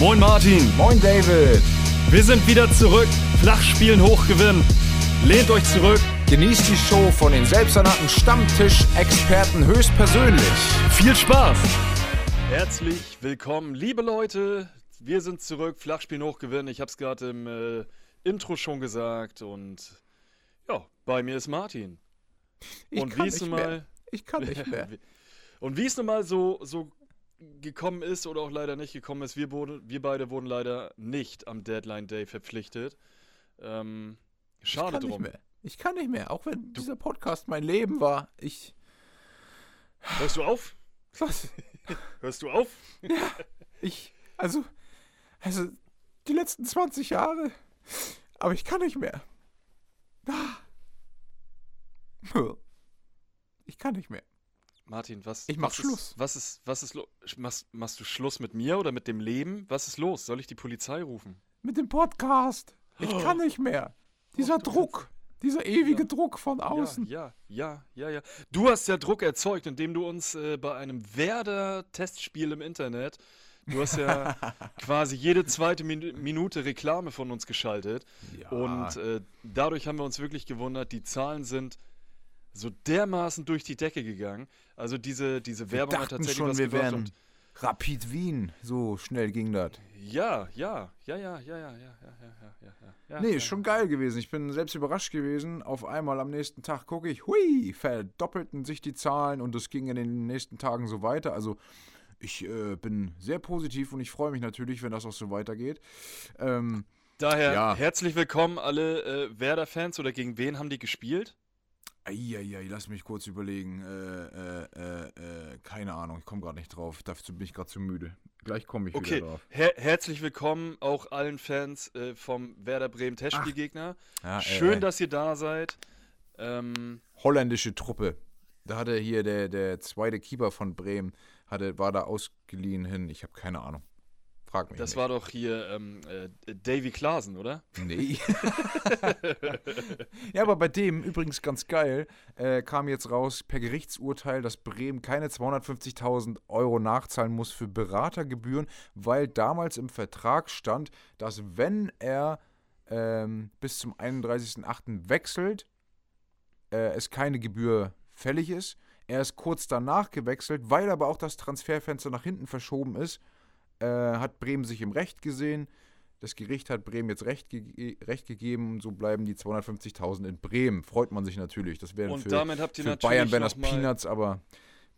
Moin Martin. Moin David. Wir sind wieder zurück. Flachspielen hochgewinnen. Lehnt euch zurück. Genießt die Show von den selbsternannten Stammtisch-Experten höchstpersönlich. Viel Spaß. Herzlich willkommen, liebe Leute. Wir sind zurück. Flachspielen hochgewinnen. Ich habe es gerade im äh, Intro schon gesagt. Und ja, bei mir ist Martin. Ich und kann wie nicht nun mehr. mal Ich kann nicht mehr. Und wie es nun mal so, so gekommen ist oder auch leider nicht gekommen ist, wir, wurden, wir beide wurden leider nicht am Deadline Day verpflichtet. Ähm, Ich schade nicht drum. Ich kann nicht mehr. Auch wenn dieser Podcast mein Leben war. Ich. Hörst du auf? Was? Hörst du auf? Ich. Also. Also. Die letzten 20 Jahre. Aber ich kann nicht mehr. Ah. Ich kann nicht mehr. Martin, was? Ich mach was Schluss. Ist, was ist, was ist los? Machst, machst du Schluss mit mir oder mit dem Leben? Was ist los? Soll ich die Polizei rufen? Mit dem Podcast. Ich kann nicht mehr. Dieser du Druck. Dieser ewige Ja. Druck von außen. Ja, ja, ja, ja, ja. Du hast ja Druck erzeugt, indem du uns äh, bei einem Werder-Testspiel im Internet, du hast ja quasi jede zweite Min Minute Reklame von uns geschaltet. Ja. Und äh, dadurch haben wir uns wirklich gewundert, die Zahlen sind so dermaßen durch die Decke gegangen. Also diese, diese Wir Werbung hat dachten tatsächlich schon, was wir gebracht. wären Rapid Wien. So schnell ging das. ja, ja, ja, ja, ja, ja, ja, ja, ja, ja. Nee, ist schon geil gewesen. Ich bin selbst überrascht gewesen. Auf einmal am nächsten Tag gucke ich, hui, verdoppelten sich die Zahlen und es ging in den nächsten Tagen so weiter. Also ich äh, bin sehr positiv und ich freue mich natürlich, wenn das auch so weitergeht. Ähm, Daher Ja. herzlich willkommen alle äh, Werder-Fans oder gegen wen haben die gespielt? Eieiei, lass mich kurz überlegen. Äh, äh, äh, äh, keine Ahnung, ich komme gerade nicht drauf. Dazu bin ich gerade zu müde. Gleich komme ich Okay, wieder drauf. her herzlich willkommen auch allen Fans äh, vom Werder Bremen Testspielgegner. Ja, äh, Schön, dass ihr da seid. Ähm, holländische Truppe. Da hatte hier der, der zweite Keeper von Bremen, hatte, war da ausgeliehen hin. Ich habe keine Ahnung. Frag mich das nicht. war doch hier ähm, äh, Davy Klaasen, oder? Nee. ja, aber bei dem, übrigens ganz geil, äh, kam jetzt raus per Gerichtsurteil, dass Bremen keine 250.000 Euro nachzahlen muss für Beratergebühren, weil damals im Vertrag stand, dass wenn er ähm, bis zum 31.08. wechselt, äh, es keine Gebühr fällig ist. Er ist kurz danach gewechselt, weil aber auch das Transferfenster nach hinten verschoben ist, äh, hat Bremen sich im Recht gesehen. Das Gericht hat Bremen jetzt Recht, ge Recht gegeben und so bleiben die 250.000 in Bremen. Freut man sich natürlich. Das wäre Und für, damit habt ihr für natürlich Bayern wären das Peanuts, aber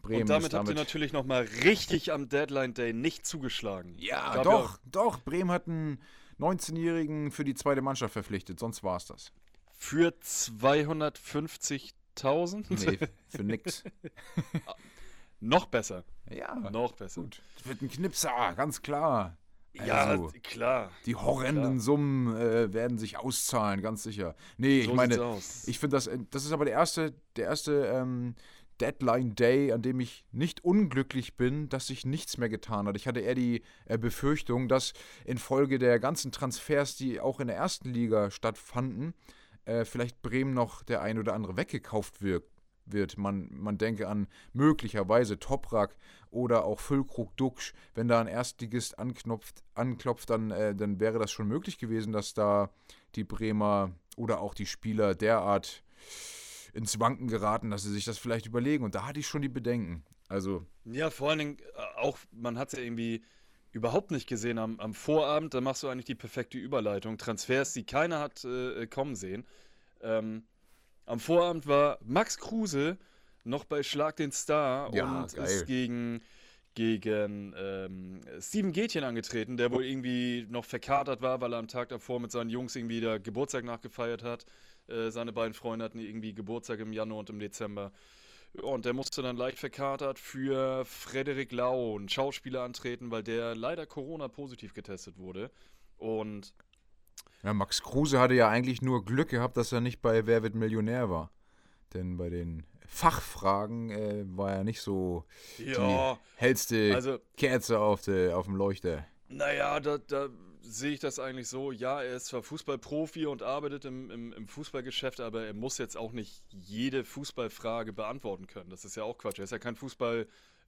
Bremen Und damit ist habt ihr damit. natürlich nochmal richtig am Deadline Day nicht zugeschlagen. ja, Gab doch, doch. Bremen hat einen 19-Jährigen für die zweite Mannschaft verpflichtet, sonst war es das. Für 250.000? Nee, für nix. Noch besser. Ja, Noch besser. gut. Das wird ein Knipser, ganz klar. Ja, Also, klar. Die horrenden Klar. Summen äh, werden sich auszahlen, ganz sicher. Nee, So ich meine, ich finde das, äh, das ist aber der erste, der erste ähm, Deadline Day, an dem ich nicht unglücklich bin, dass sich nichts mehr getan hat. Ich hatte eher die äh, Befürchtung, dass infolge der ganzen Transfers, die auch in der ersten Liga stattfanden, äh, vielleicht Bremen noch der ein oder andere weggekauft wird. Wird. Man, man denke an möglicherweise Toprak oder auch Füllkrug Duxch. Wenn da ein Erstligist anknopft, anklopft, dann, äh, dann wäre das schon möglich gewesen, dass da die Bremer oder auch die Spieler derart ins Wanken geraten, dass sie sich das vielleicht überlegen. Und da hatte ich schon die Bedenken. Also, Ja, vor allen Dingen äh, auch, man hat es ja irgendwie überhaupt nicht gesehen am, am Vorabend. Da machst du eigentlich die perfekte Überleitung. Transfers, die keiner hat äh, kommen sehen. Ähm, am Vorabend war Max Kruse noch bei Schlag den Star Ja, und geil. ist gegen, gegen ähm, Steven Gätchen angetreten, der wohl irgendwie noch verkatert war, weil er am Tag davor mit seinen Jungs irgendwie der Geburtstag nachgefeiert hat. Äh, seine beiden Freunde hatten irgendwie Geburtstag im Januar und im Dezember. Und der musste dann leicht verkatert für Frederik Lau, einen Schauspieler, antreten, weil der leider Corona-positiv getestet wurde. Und ja, Max Kruse hatte ja eigentlich nur Glück gehabt, dass er nicht bei Wer wird Millionär war. Denn bei den Fachfragen äh, war er nicht so ja, die hellste also, Kerze auf, de, auf dem Leuchter. naja, da, da sehe ich das eigentlich so. Ja, er ist zwar Fußballprofi und arbeitet im, im, im Fußballgeschäft, aber er muss jetzt auch nicht jede Fußballfrage beantworten können. Das ist ja auch Quatsch. Er ist ja kein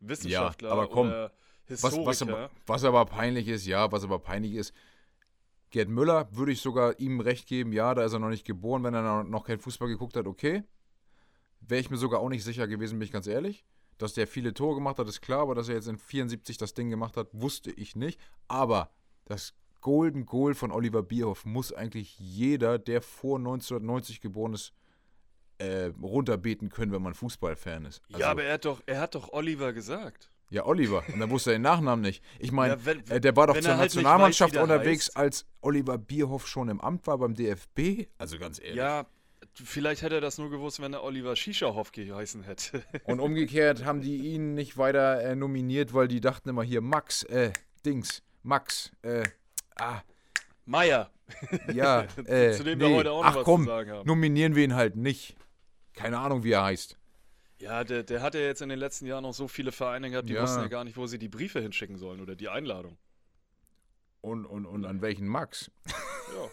Wissenschaftler aber komm, oder Was, Historiker. was, aber, was aber peinlich ist, ja, was aber peinlich ist, Gerd Müller würde ich sogar ihm recht geben, ja, da ist er noch nicht geboren, wenn er noch kein Fußball geguckt hat, okay. Wäre ich mir sogar auch nicht sicher gewesen, bin ich ganz ehrlich. Dass der viele Tore gemacht hat, ist klar, aber dass er jetzt in 74 das Ding gemacht hat, wusste ich nicht. Aber das Golden Goal von Oliver Bierhoff muss eigentlich jeder, der vor 1990 geboren ist, äh, runterbeten können, wenn man Fußballfan ist. Also, ja, aber er hat doch, er hat doch Oliver gesagt. Ja, Oliver. Und dann wusste er den Nachnamen nicht. Ich meine, Ja, äh, der war doch zur halt Nationalmannschaft weiß, unterwegs, heißt. als Oliver Bierhoff schon im Amt war beim DFB. Also ganz ehrlich. Ja, vielleicht hätte er das nur gewusst, wenn er Oliver Shisha-Hoff geheißen hätte. Und umgekehrt haben die ihn nicht weiter äh, nominiert, weil die dachten immer hier, Max, äh, Dings, Max, äh, ah, Meier. ja, äh, Zu dem wir nee. heute auch noch Ach was komm, zu sagen haben. nominieren wir ihn halt nicht. Keine Ahnung, wie er heißt. Ja, der, der hat ja jetzt in den letzten Jahren noch so viele Vereine gehabt, die Ja. wussten ja gar nicht, wo sie die Briefe hinschicken sollen oder die Einladung. Und, und, und an welchen Max? Ja.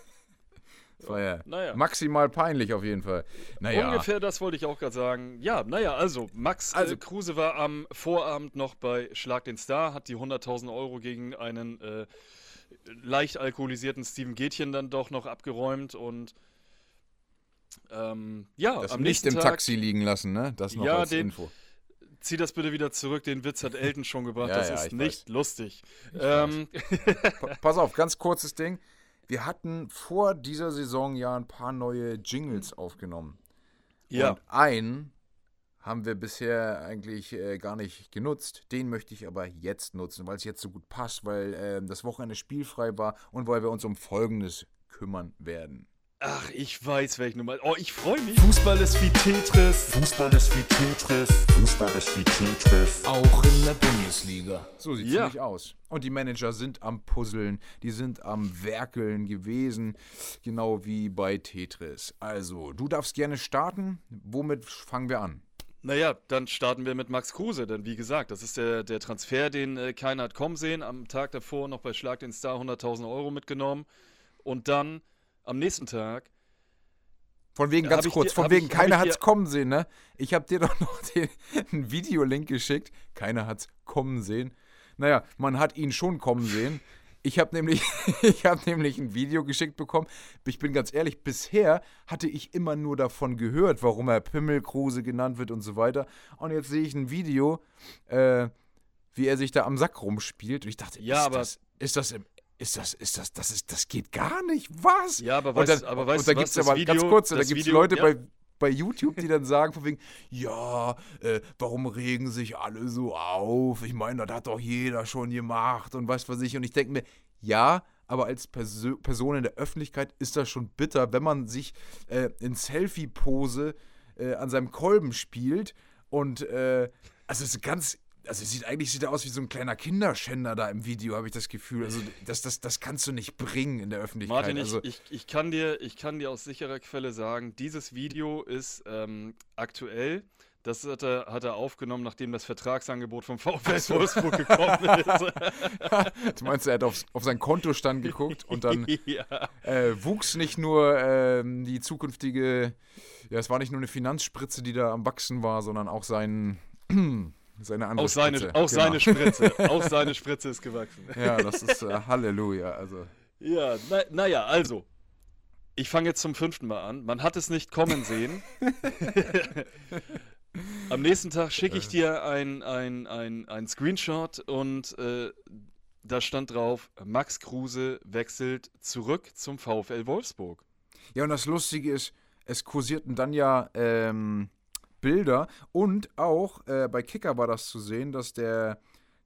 War ja Naja. maximal peinlich auf jeden Fall. Naja, Ungefähr das wollte ich auch gerade sagen. Ja, naja, also Max Also- äh, Kruse war am Vorabend noch bei Schlag den Star, hat die 100.000 Euro gegen einen äh, leicht alkoholisierten Steven Gätchen dann doch noch abgeräumt und ähm, ja, das am nicht im Tag Taxi liegen lassen, ne? Das noch Ja, als den- Info. zieh das bitte wieder zurück, den Witz hat Elton schon gebracht, Ja, das ja, ist ich nicht weiß. lustig. Ähm, Pa- Pass auf, ganz kurzes Ding. Wir hatten vor dieser Saison ja ein paar neue Jingles aufgenommen. ja, Und einen haben wir bisher eigentlich äh, gar nicht genutzt. Den möchte ich aber jetzt nutzen, weil es jetzt so gut passt, weil ähm, das Wochenende spielfrei war und weil wir uns um Folgendes kümmern werden. Ach, ich weiß welchen Nummer. Oh, ich freue mich. Fußball ist wie Tetris. Fußball ist wie Tetris. Fußball ist wie Tetris. Auch in der Bundesliga. So sieht es Ja. nämlich aus. Und die Manager sind am Puzzeln, die sind am Werkeln gewesen, genau wie bei Tetris. Also, du darfst gerne starten. Womit fangen wir an? Naja, dann starten wir mit Max Kruse, denn wie gesagt, das ist der, der Transfer, den äh, keiner hat kommen sehen. Am Tag davor noch bei Schlag den Star 100.000 Euro mitgenommen. Und dann am nächsten Tag, Von wegen, ganz kurz, dir- von wegen, ich- keiner hat's kommen sehen, ne? Ich hab dir doch noch den, einen Videolink geschickt. Keiner hat's kommen sehen. Naja, man hat ihn schon kommen sehen. Ich habe nämlich, ich hab nämlich ein Video geschickt bekommen. Ich bin ganz ehrlich, bisher hatte ich immer nur davon gehört, warum er Pimmelkruse genannt wird und so weiter. Und jetzt sehe ich ein Video, äh, wie er sich da am Sack rumspielt. Und ich dachte, Ja, ist, aber- das, ist das im ist das, ist das, das ist, das geht gar nicht. Was? Ja, aber und weißt- dann, aber und weißt da du gibt es das aber ganz kurz, da gibt es Leute ja. bei, bei YouTube, die dann sagen, von wegen, ja, äh, warum regen sich alle so auf? Ich meine, das hat doch jeder schon gemacht und was weiß ich. Und ich denke mir, ja, aber als Perso Person in der Öffentlichkeit ist das schon bitter, wenn man sich äh, in Selfie-Pose äh, an seinem Kolben spielt und äh, also es ist ganz. Also sieht eigentlich sieht er aus wie so ein kleiner Kinderschänder da im Video, habe ich das Gefühl. Also das, das, das kannst du nicht bringen in der Öffentlichkeit. Martin, ich, also, ich, ich, kann dir, ich kann dir aus sicherer Quelle sagen, dieses Video ist ähm, aktuell. Das hat er, hat er aufgenommen, nachdem das Vertragsangebot vom VfL Wolfsburg gekommen ist. du meinst, er hat auf, auf seinen Kontostand geguckt und dann ja. äh, wuchs nicht nur ähm, die zukünftige, ja, es war nicht nur eine Finanzspritze, die da am Wachsen war, sondern auch sein, seine andere Auch seine, Spritze. auch Genau. seine Spritze. Auch seine Spritze ist gewachsen. Ja, das ist äh, Halleluja. Also. Ja, na, naja, also. Ich fange jetzt zum fünften Mal an. Man hat es nicht kommen sehen. Am nächsten Tag schicke ich dir ein, ein, ein, ein Screenshot und äh, da stand drauf, Max Kruse wechselt zurück zum VfL Wolfsburg. Ja, und das Lustige ist, es kursierten dann ja ähm, Bilder und auch äh, bei Kicker war das zu sehen, dass der,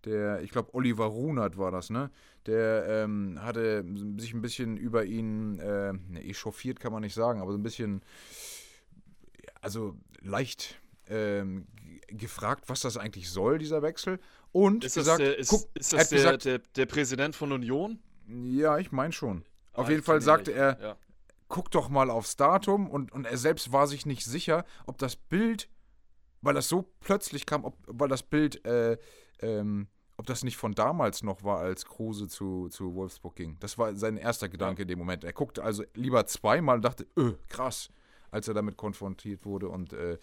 der ich glaube, Oliver Runert war das, ne? Der ähm, hatte sich ein bisschen über ihn äh, ne, echauffiert, kann man nicht sagen, aber so ein bisschen, also leicht ähm, gefragt, was das eigentlich soll, dieser Wechsel. Und Ist gesagt, das, der, ist, guck, ist das der, gesagt, der, der Präsident von Union? ja, ich meine schon. Auf Ah, jeden Fall sagte er, Ja. Guck doch mal aufs Datum und, und er selbst war sich nicht sicher, ob das Bild, weil das so plötzlich kam, ob, weil das Bild, äh, ähm, ob das nicht von damals noch war, als Kruse zu, zu Wolfsburg ging. Das war sein erster Gedanke in dem Moment. Er guckte also lieber zweimal und dachte, öh, krass. Als er damit konfrontiert wurde. Und äh,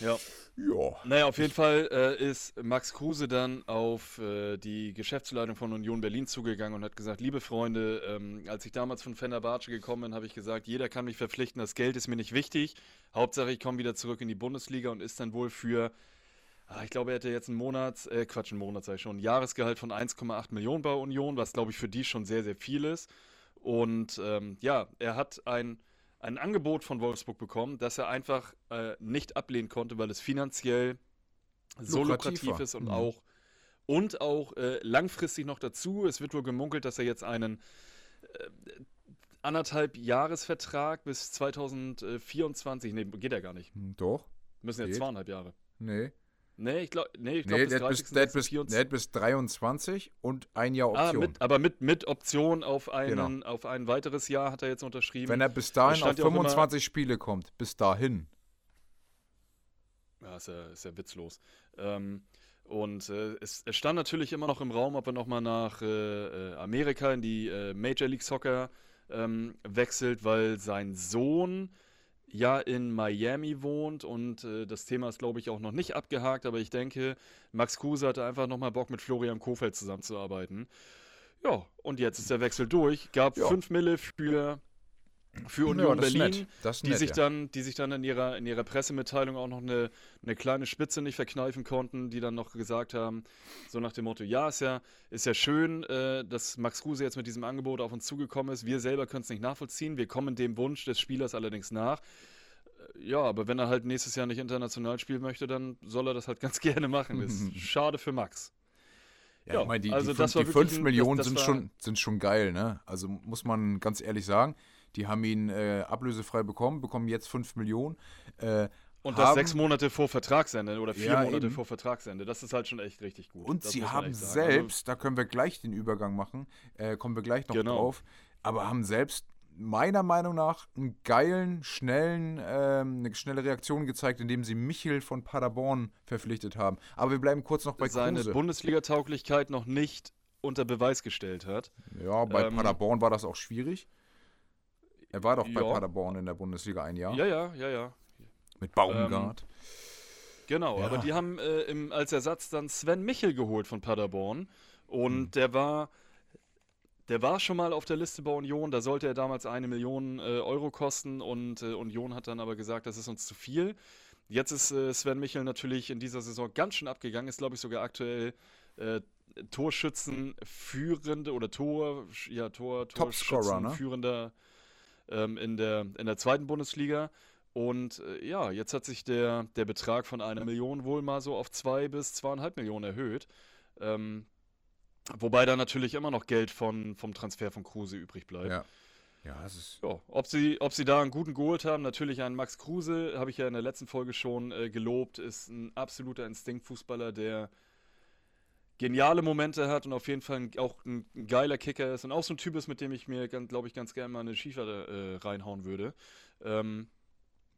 ja. ja. Naja, auf jeden Fall äh, ist Max Kruse dann auf äh, die Geschäftsleitung von Union Berlin zugegangen und hat gesagt, liebe Freunde, ähm, als ich damals von Fenerbahce gekommen bin, habe ich gesagt, jeder kann mich verpflichten, das Geld ist mir nicht wichtig. Hauptsache, ich komme wieder zurück in die Bundesliga und ist dann wohl für Ah, ich glaube, er hätte jetzt einen Monat, äh, Quatsch, einen Monat ich schon, ein Jahresgehalt von 1,8 Millionen bei Union, was glaube ich für die schon sehr, sehr viel ist. Und ähm, ja, er hat ein, ein Angebot von Wolfsburg bekommen, das er einfach äh, nicht ablehnen konnte, weil es finanziell so lukrativ ist und mhm. auch und auch äh, langfristig noch dazu. Es wird wohl gemunkelt, dass er jetzt einen äh, anderthalb Jahresvertrag bis 2024, nee, geht er gar nicht. Doch. Müssen jetzt geht. zweieinhalb Jahre. Nee. Nee, ich glaube, nee, glaub, nee, bis, bis, der, bis, der bis 23 und ein Jahr Option. Ah, mit, aber mit, mit Option auf, einen, genau. auf ein weiteres Jahr hat er jetzt unterschrieben. Wenn er bis dahin auf 25 Spiele kommt, bis dahin. Ja, ist ja, ist ja witzlos. Ähm, und äh, es, es, stand natürlich immer noch im Raum, ob er nochmal nach äh, äh, Amerika in die äh, Major League Soccer ähm, wechselt, weil sein Sohn ja in Miami wohnt und äh, das Thema ist, glaube ich, auch noch nicht abgehakt, aber ich denke, Max Kruse hatte einfach nochmal Bock, mit Florian Kofeld zusammenzuarbeiten. Ja, und jetzt ist der Wechsel durch. Gab 5 Mille für für Union ja, Berlin, nett, die, nett, sich ja. dann, die sich dann in ihrer, in ihrer Pressemitteilung auch noch eine, eine kleine Spitze nicht verkneifen konnten, die dann noch gesagt haben, so nach dem Motto, ja, ist ja, ist ja schön, äh, dass Max Kruse jetzt mit diesem Angebot auf uns zugekommen ist. Wir selber können es nicht nachvollziehen. Wir kommen dem Wunsch des Spielers allerdings nach. Äh, ja, aber wenn er halt nächstes Jahr nicht international spielen möchte, dann soll er das halt ganz gerne machen. Ist schade für Max. Ja, ja ich meine, die, also die, die 5 Millionen das, das sind, schon, sind schon geil, ne? Also muss man ganz ehrlich sagen. Die haben ihn äh, ablösefrei bekommen, bekommen jetzt 5 Millionen. Äh, und das sechs Monate vor Vertragsende oder vier ja, Monate eben. vor Vertragsende. Das ist halt schon echt richtig gut. Und das sie haben selbst, da können wir gleich den Übergang machen, äh, kommen wir gleich noch genau. drauf, aber haben selbst meiner Meinung nach einen geilen, schnellen, ähm, eine schnelle Reaktion gezeigt, indem sie Michel von Paderborn verpflichtet haben. Aber wir bleiben kurz noch bei Seine Bundesliga-Tauglichkeit noch nicht unter Beweis gestellt hat. Ja, bei ähm, Paderborn war das auch schwierig. Er war doch bei ja. Paderborn in der Bundesliga ein Jahr. Ja, ja, ja, ja. Mit Baumgart. Ähm, genau, ja. aber die haben äh, im, als Ersatz dann Sven Michel geholt von Paderborn. Und mhm. der war. Der war schon mal auf der Liste bei Union, da sollte er damals eine Million äh, Euro kosten und äh, Union hat dann aber gesagt, das ist uns zu viel. Jetzt ist äh, Sven Michel natürlich in dieser Saison ganz schön abgegangen, ist glaube ich sogar aktuell äh, Torschützen führende oder Tor, ja, Tor, Torschützen ne? führender ähm, in, der, in der zweiten Bundesliga. Und äh, ja, jetzt hat sich der, der Betrag von einer Million wohl mal so auf zwei bis zweieinhalb Millionen erhöht. Ähm, wobei da natürlich immer noch Geld von, vom Transfer von Kruse übrig bleibt. Ja. Ja, es ist. Ja, ob, sie, ob sie da einen guten geholt haben, natürlich einen Max Kruse, habe ich ja in der letzten Folge schon äh, gelobt, ist ein absoluter Instinktfußballer, der geniale Momente hat und auf jeden Fall auch ein geiler Kicker ist und auch so ein Typ ist, mit dem ich mir, glaube ich, ganz gerne mal eine Schiefer äh, reinhauen würde. Ähm,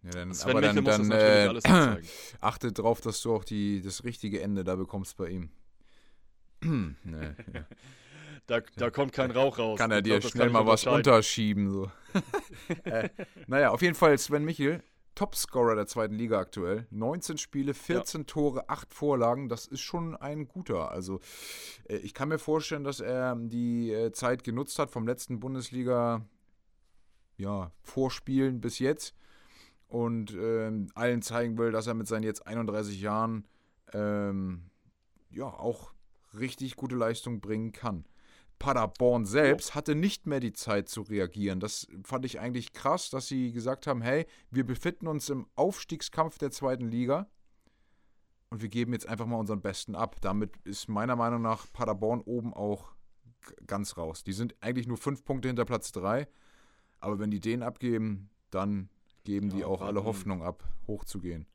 ja, dann, Sven aber dann, dann äh, achte darauf, dass du auch die, das richtige Ende da bekommst bei ihm. nee, ja. da, da kommt kein Rauch raus. Kann er dir glaub, schnell mal was unterschieben. So. äh, naja, auf jeden Fall Sven Michel Topscorer der zweiten Liga aktuell. 19 Spiele, 14 ja. Tore, 8 Vorlagen. Das ist schon ein guter. Also äh, ich kann mir vorstellen, dass er die äh, Zeit genutzt hat vom letzten Bundesliga ja, Vorspielen bis jetzt und ähm, allen zeigen will, dass er mit seinen jetzt 31 Jahren ähm, ja auch richtig gute Leistung bringen kann. Paderborn selbst hatte nicht mehr die Zeit zu reagieren. Das fand ich eigentlich krass, dass sie gesagt haben, hey, wir befinden uns im Aufstiegskampf der zweiten Liga und wir geben jetzt einfach mal unseren Besten ab. Damit ist meiner Meinung nach Paderborn oben auch ganz raus. Die sind eigentlich nur fünf Punkte hinter Platz drei, aber wenn die den abgeben, dann geben ja, die auch alle Hoffnung ab, hochzugehen.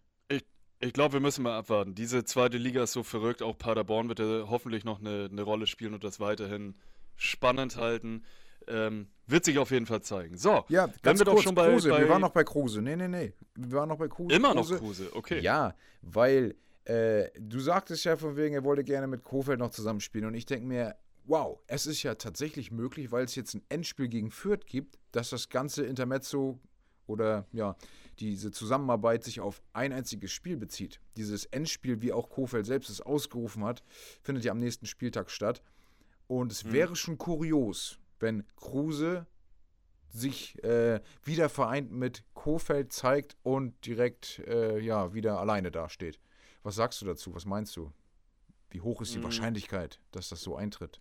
Ich, glaube, wir müssen mal abwarten. Diese zweite Liga ist so verrückt. Auch Paderborn wird ja hoffentlich noch eine, eine Rolle spielen und das weiterhin spannend halten. Ähm, wird sich auf jeden Fall zeigen. So, ja, ganz wir kurz, doch schon bei, Kruse. bei, Wir waren noch bei Kruse. Nee, nee, nee. Wir waren noch bei Kruse. Immer Kruse. noch Kruse, okay. Ja, weil äh, du sagtest ja von wegen, er wollte gerne mit Kofeld noch zusammenspielen. Und ich denke mir, wow, es ist ja tatsächlich möglich, weil es jetzt ein Endspiel gegen Fürth gibt, dass das ganze Intermezzo oder ja, diese Zusammenarbeit sich auf ein einziges Spiel bezieht. Dieses Endspiel, wie auch Kofeld selbst es ausgerufen hat, findet ja am nächsten Spieltag statt. Und es mhm. wäre schon kurios, wenn Kruse sich äh, wieder vereint mit Kofeld zeigt und direkt äh, ja, wieder alleine dasteht. Was sagst du dazu? Was meinst du? Wie hoch ist die mhm. Wahrscheinlichkeit, dass das so eintritt?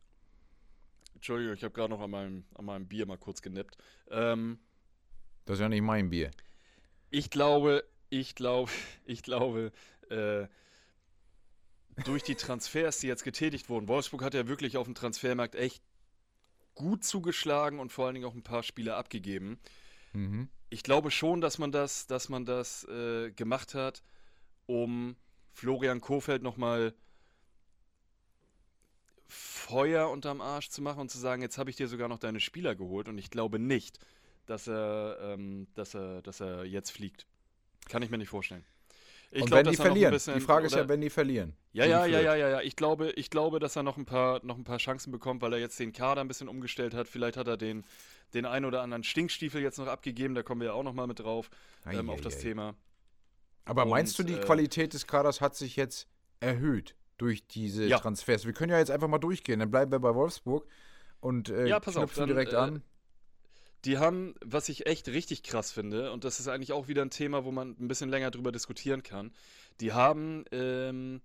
Entschuldigung, ich habe gerade noch an meinem, an meinem Bier mal kurz genippt. Ähm, das ist ja nicht mein Bier. Ich glaube, ich glaube, ich glaube, äh, durch die Transfers, die jetzt getätigt wurden, Wolfsburg hat ja wirklich auf dem Transfermarkt echt gut zugeschlagen und vor allen Dingen auch ein paar Spieler abgegeben. Mhm. Ich glaube schon, dass man das, dass man das äh, gemacht hat, um Florian Kofeld nochmal Feuer unterm Arsch zu machen und zu sagen, jetzt habe ich dir sogar noch deine Spieler geholt und ich glaube nicht, dass er, ähm, dass er, dass er jetzt fliegt. Kann ich mir nicht vorstellen. Ich und glaub, wenn die verlieren. Bisschen, die Frage ist ja, wenn die verlieren. Ja, ja, ja, ja, ja, ja. Ich glaube, ich glaube, dass er noch ein paar, noch ein paar Chancen bekommt, weil er jetzt den Kader ein bisschen umgestellt hat. Vielleicht hat er den, den einen oder anderen Stinkstiefel jetzt noch abgegeben. Da kommen wir ja auch noch mal mit drauf ähm, auf das Thema. Aber und, meinst du, die äh, Qualität des Kaders hat sich jetzt erhöht durch diese ja. Transfers? Wir können ja jetzt einfach mal durchgehen. Dann bleiben wir bei Wolfsburg und äh, ja, pass auf, dann, direkt äh, an. Die haben, was ich echt richtig krass finde, und das ist eigentlich auch wieder ein Thema, wo man ein bisschen länger drüber diskutieren kann, die haben ähm,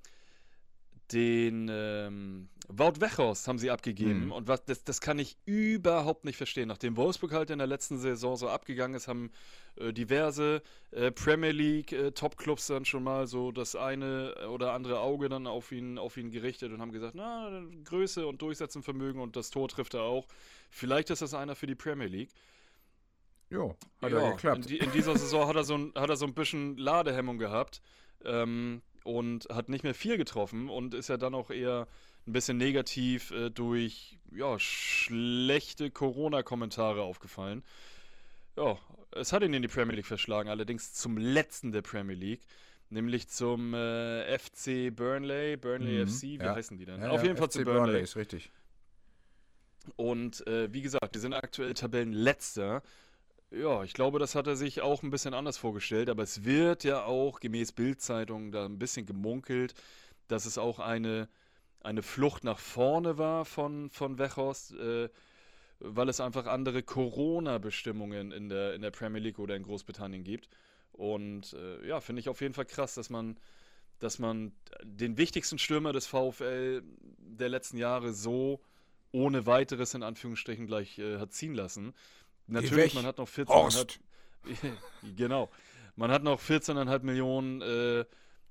den ähm, Wout Wechhorst haben sie abgegeben mhm. und was, das, das kann ich überhaupt nicht verstehen. Nachdem Wolfsburg halt in der letzten Saison so abgegangen ist, haben äh, diverse äh, Premier League äh, Top-Clubs dann schon mal so das eine oder andere Auge dann auf ihn, auf ihn gerichtet und haben gesagt, na, Größe und Durchsetzenvermögen und das Tor trifft er auch. Vielleicht ist das einer für die Premier League. Jo, hat ja, ja geklappt. In, die, in, dieser Saison hat er, so ein, hat er so ein bisschen Ladehemmung gehabt. Ähm, und hat nicht mehr viel getroffen und ist ja dann auch eher ein bisschen negativ äh, durch ja, schlechte Corona-Kommentare aufgefallen. Ja, es hat ihn in die Premier League verschlagen, allerdings zum letzten der Premier League, nämlich zum äh, FC Burnley, Burnley mhm, FC, wie ja. heißen die denn? Ja, Auf jeden Fall FC zu Burnley. Burnley ist richtig. Und äh, wie gesagt, die sind aktuell Tabellenletzter ja, ich glaube, das hat er sich auch ein bisschen anders vorgestellt, aber es wird ja auch gemäß Bildzeitung da ein bisschen gemunkelt, dass es auch eine, eine Flucht nach vorne war von, von Wechhorst, äh, weil es einfach andere Corona-Bestimmungen in der, in der Premier League oder in Großbritannien gibt. Und äh, ja, finde ich auf jeden Fall krass, dass man, dass man den wichtigsten Stürmer des VfL der letzten Jahre so ohne weiteres in Anführungsstrichen gleich äh, hat ziehen lassen. Natürlich, man hat noch 14,5 genau. Man hat noch 14,5 Millionen äh,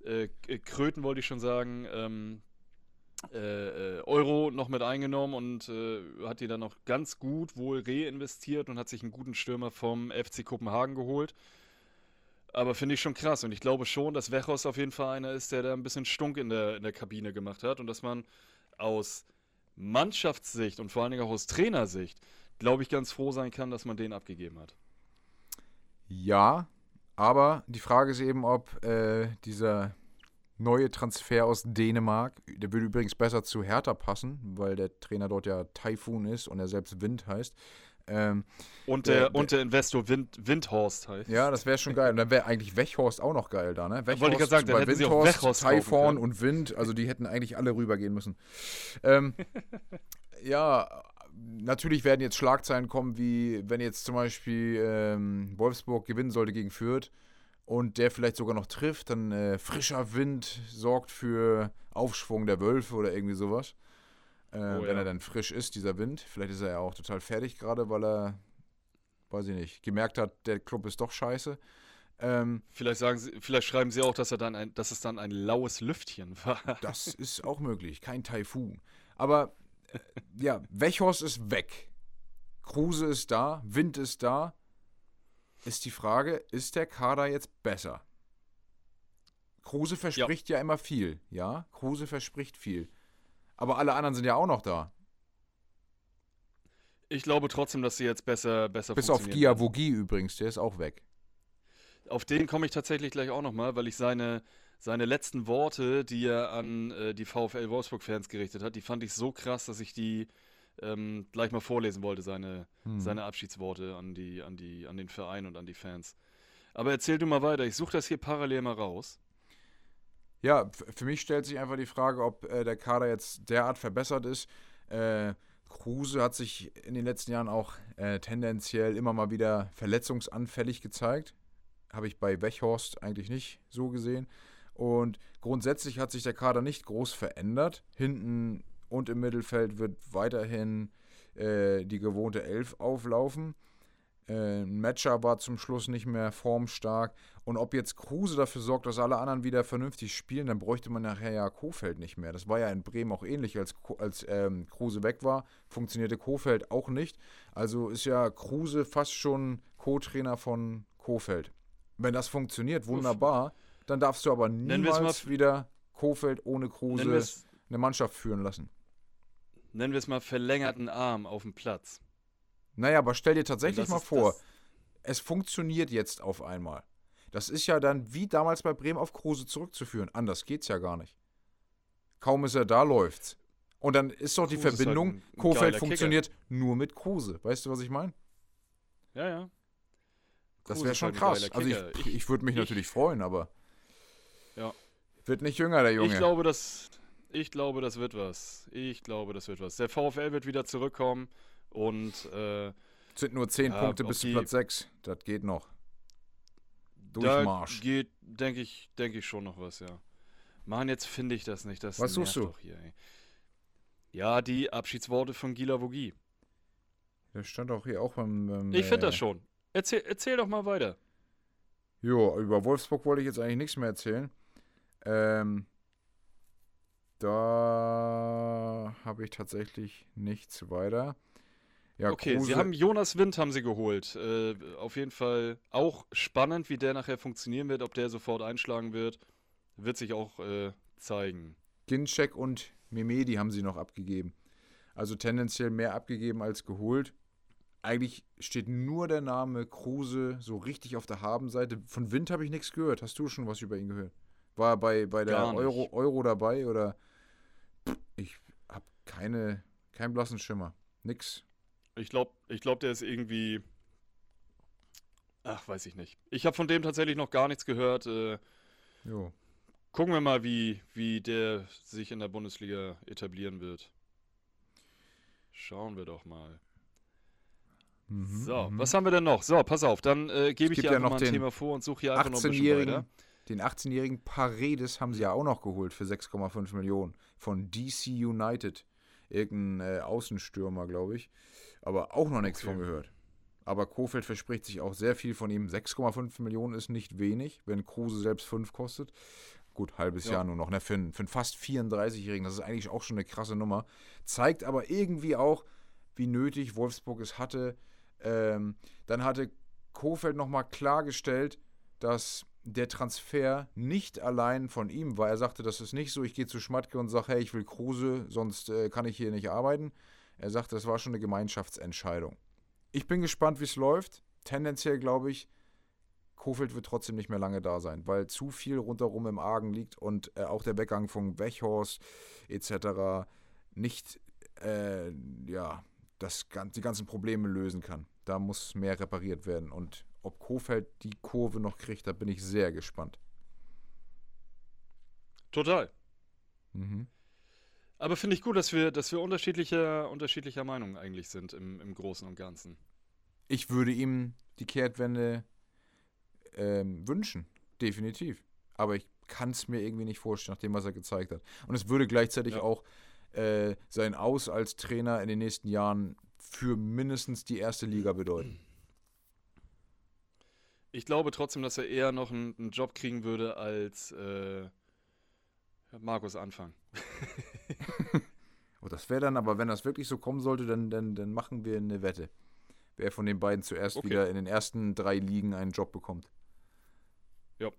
äh, Kröten, wollte ich schon sagen, ähm, äh, äh, Euro noch mit eingenommen und äh, hat die dann noch ganz gut wohl reinvestiert und hat sich einen guten Stürmer vom FC Kopenhagen geholt. Aber finde ich schon krass und ich glaube schon, dass Wechos auf jeden Fall einer ist, der da ein bisschen Stunk in der, in der Kabine gemacht hat und dass man aus Mannschaftssicht und vor allen Dingen auch aus Trainersicht glaube ich, ganz froh sein kann, dass man den abgegeben hat. Ja, aber die Frage ist eben, ob äh, dieser neue Transfer aus Dänemark, der würde übrigens besser zu Hertha passen, weil der Trainer dort ja Typhoon ist und er selbst Wind heißt. Ähm, und, der, der, und der Investor Wind, Windhorst heißt. Ja, das wäre schon geil. Und dann wäre eigentlich Wechhorst auch noch geil da, ne? Wechhorst, Wollte ich gerade sagen, hätten Windhorst, Wechhorst Typhon und Wind, also die hätten eigentlich alle rübergehen müssen. Ähm, ja, natürlich werden jetzt Schlagzeilen kommen, wie wenn jetzt zum Beispiel ähm, Wolfsburg gewinnen sollte gegen Fürth und der vielleicht sogar noch trifft, dann äh, frischer Wind sorgt für Aufschwung der Wölfe oder irgendwie sowas. Äh, oh, wenn ja. er dann frisch ist, dieser Wind. Vielleicht ist er ja auch total fertig gerade, weil er, weiß ich nicht, gemerkt hat, der Club ist doch scheiße. Ähm, vielleicht, sagen sie, vielleicht schreiben sie auch, dass, er dann ein, dass es dann ein laues Lüftchen war. Das ist auch möglich, kein Taifun. Aber ja, Wechhorst ist weg. Kruse ist da, Wind ist da. Ist die Frage, ist der Kader jetzt besser? Kruse verspricht ja. ja immer viel, ja? Kruse verspricht viel. Aber alle anderen sind ja auch noch da. Ich glaube trotzdem, dass sie jetzt besser, besser Bis auf Giavogi übrigens, der ist auch weg. Auf den komme ich tatsächlich gleich auch nochmal, weil ich seine, seine letzten Worte, die er an äh, die VfL Wolfsburg-Fans gerichtet hat, die fand ich so krass, dass ich die ähm, gleich mal vorlesen wollte, seine, Hm. seine Abschiedsworte an, die, an, die, an den Verein und an die Fans. Aber erzähl du mal weiter, ich suche das hier parallel mal raus. Ja, für mich stellt sich einfach die Frage, ob äh, der Kader jetzt derart verbessert ist. Äh, Kruse hat sich in den letzten Jahren auch äh, tendenziell immer mal wieder verletzungsanfällig gezeigt. Habe ich bei Wechhorst eigentlich nicht so gesehen. Und grundsätzlich hat sich der Kader nicht groß verändert. Hinten und im Mittelfeld wird weiterhin äh, die gewohnte Elf auflaufen. Äh, Matcher war zum Schluss nicht mehr formstark. Und ob jetzt Kruse dafür sorgt, dass alle anderen wieder vernünftig spielen, dann bräuchte man nachher ja Kofeld nicht mehr. Das war ja in Bremen auch ähnlich, als, als ähm, Kruse weg war, funktionierte Kofeld auch nicht. Also ist ja Kruse fast schon Co-Trainer von Kofeld. Wenn das funktioniert, wunderbar. Dann darfst du aber niemals mal- wieder Kofeld ohne Kruse eine Mannschaft führen lassen. nennen wir es mal verlängerten Arm auf dem Platz. Naja, aber stell dir tatsächlich das mal vor, das- es funktioniert jetzt auf einmal. Das ist ja dann wie damals bei Bremen auf Kruse zurückzuführen. Anders geht's ja gar nicht. Kaum ist er da, läuft's. Und dann ist doch die Kruse halt Verbindung, ein- ein Kofeld funktioniert nur mit Kruse. Weißt du, was ich meine? Ja, ja. Das Kruse wäre ist schon halt krass. Also Kicker. ich, ich, würde mich ich- natürlich freuen, aber. Wird nicht jünger, der Junge. Ich glaube, das, ich glaube, das wird was. Ich glaube, das wird was. Der VfL wird wieder zurückkommen und äh, sind nur 10 Ja, Punkte bis zu Platz 6. Das geht noch. da Durchmarsch. geht, denke ich, denke ich schon noch was, ja. Mann, jetzt finde ich das nicht. Das Was suchst du? Doch hier, ey. Ja, die Abschiedsworte von Gila Vogie. Das stand auch hier auch beim. beim Ich finde äh, das schon. Erzähl, erzähl doch mal weiter. Jo, über Wolfsburg wollte ich jetzt eigentlich nichts mehr erzählen. Ähm, da habe ich tatsächlich nichts weiter. Ja, okay, Kruse, sie haben Jonas Wind haben sie geholt. Äh, auf jeden Fall auch spannend, wie der nachher funktionieren wird, ob der sofort einschlagen wird, wird sich auch äh, zeigen. Ginczek und Memedi haben sie noch abgegeben. Also tendenziell mehr abgegeben als geholt. Eigentlich steht nur der Name Kruse so richtig auf der Habenseite. Von Wind habe ich nichts gehört. Hast du schon was über ihn gehört? War er bei, bei der. Euro, Euro dabei oder? Ich habe keine, keinen blassen Schimmer. Nix. Ich glaube, ich glaub, der ist irgendwie. Ach, weiß ich nicht. Ich habe von dem tatsächlich noch gar nichts gehört. Äh, Jo. gucken wir mal, wie, wie der sich in der Bundesliga etablieren wird. Schauen wir doch mal. Mhm, So, mhm. was haben wir denn noch? So, pass auf, dann äh, gebe ich hier ja einfach noch mal ein Thema vor und suche hier einfach noch ein bisschen 18-jährigen, weiter. Den 18-jährigen Paredes haben sie ja auch noch geholt für 6,5 Millionen von DC United. Irgendein äh, Außenstürmer, glaube ich. Aber auch noch nichts Okay. von gehört. Aber Kofeld verspricht sich auch sehr viel von ihm. 6,5 Millionen ist nicht wenig, wenn Kruse selbst 5 kostet. Gut, halbes Ja. Jahr nur noch. Ne? Für, einen- für einen fast 34-Jährigen, das ist eigentlich auch schon eine krasse Nummer. Zeigt aber irgendwie auch, wie nötig Wolfsburg es hatte. Ähm, dann hatte Kofeld nochmal klargestellt, dass der Transfer nicht allein von ihm war. Er sagte, das ist nicht so, ich gehe zu Schmatke und sage, hey, ich will Kruse, sonst äh, kann ich hier nicht arbeiten. Er sagte, das war schon eine Gemeinschaftsentscheidung. Ich bin gespannt, wie es läuft. Tendenziell glaube ich, Kofeld wird trotzdem nicht mehr lange da sein, weil zu viel rundherum im Argen liegt und äh, auch der Weggang von Wechhorst etc. nicht äh, ja, das, die ganzen Probleme lösen kann. Da muss mehr repariert werden. Und ob Kofeld die Kurve noch kriegt, da bin ich sehr gespannt. Total. Mhm. Aber finde ich gut, dass wir, dass wir unterschiedlicher, unterschiedlicher Meinung eigentlich sind im, im Großen und Ganzen. Ich würde ihm die Kehrtwende ähm, wünschen, definitiv. Aber ich kann es mir irgendwie nicht vorstellen, nach dem, was er gezeigt hat. Und es würde gleichzeitig Ja. auch äh, sein Aus als Trainer in den nächsten Jahren für mindestens die erste Liga bedeuten. Ich glaube trotzdem, dass er eher noch einen, einen Job kriegen würde als äh, Markus Anfang. Oh, das wäre dann, aber wenn das wirklich so kommen sollte, dann, dann, dann machen wir eine Wette. Wer von den beiden zuerst Okay. wieder in den ersten drei Ligen einen Job bekommt. Ja.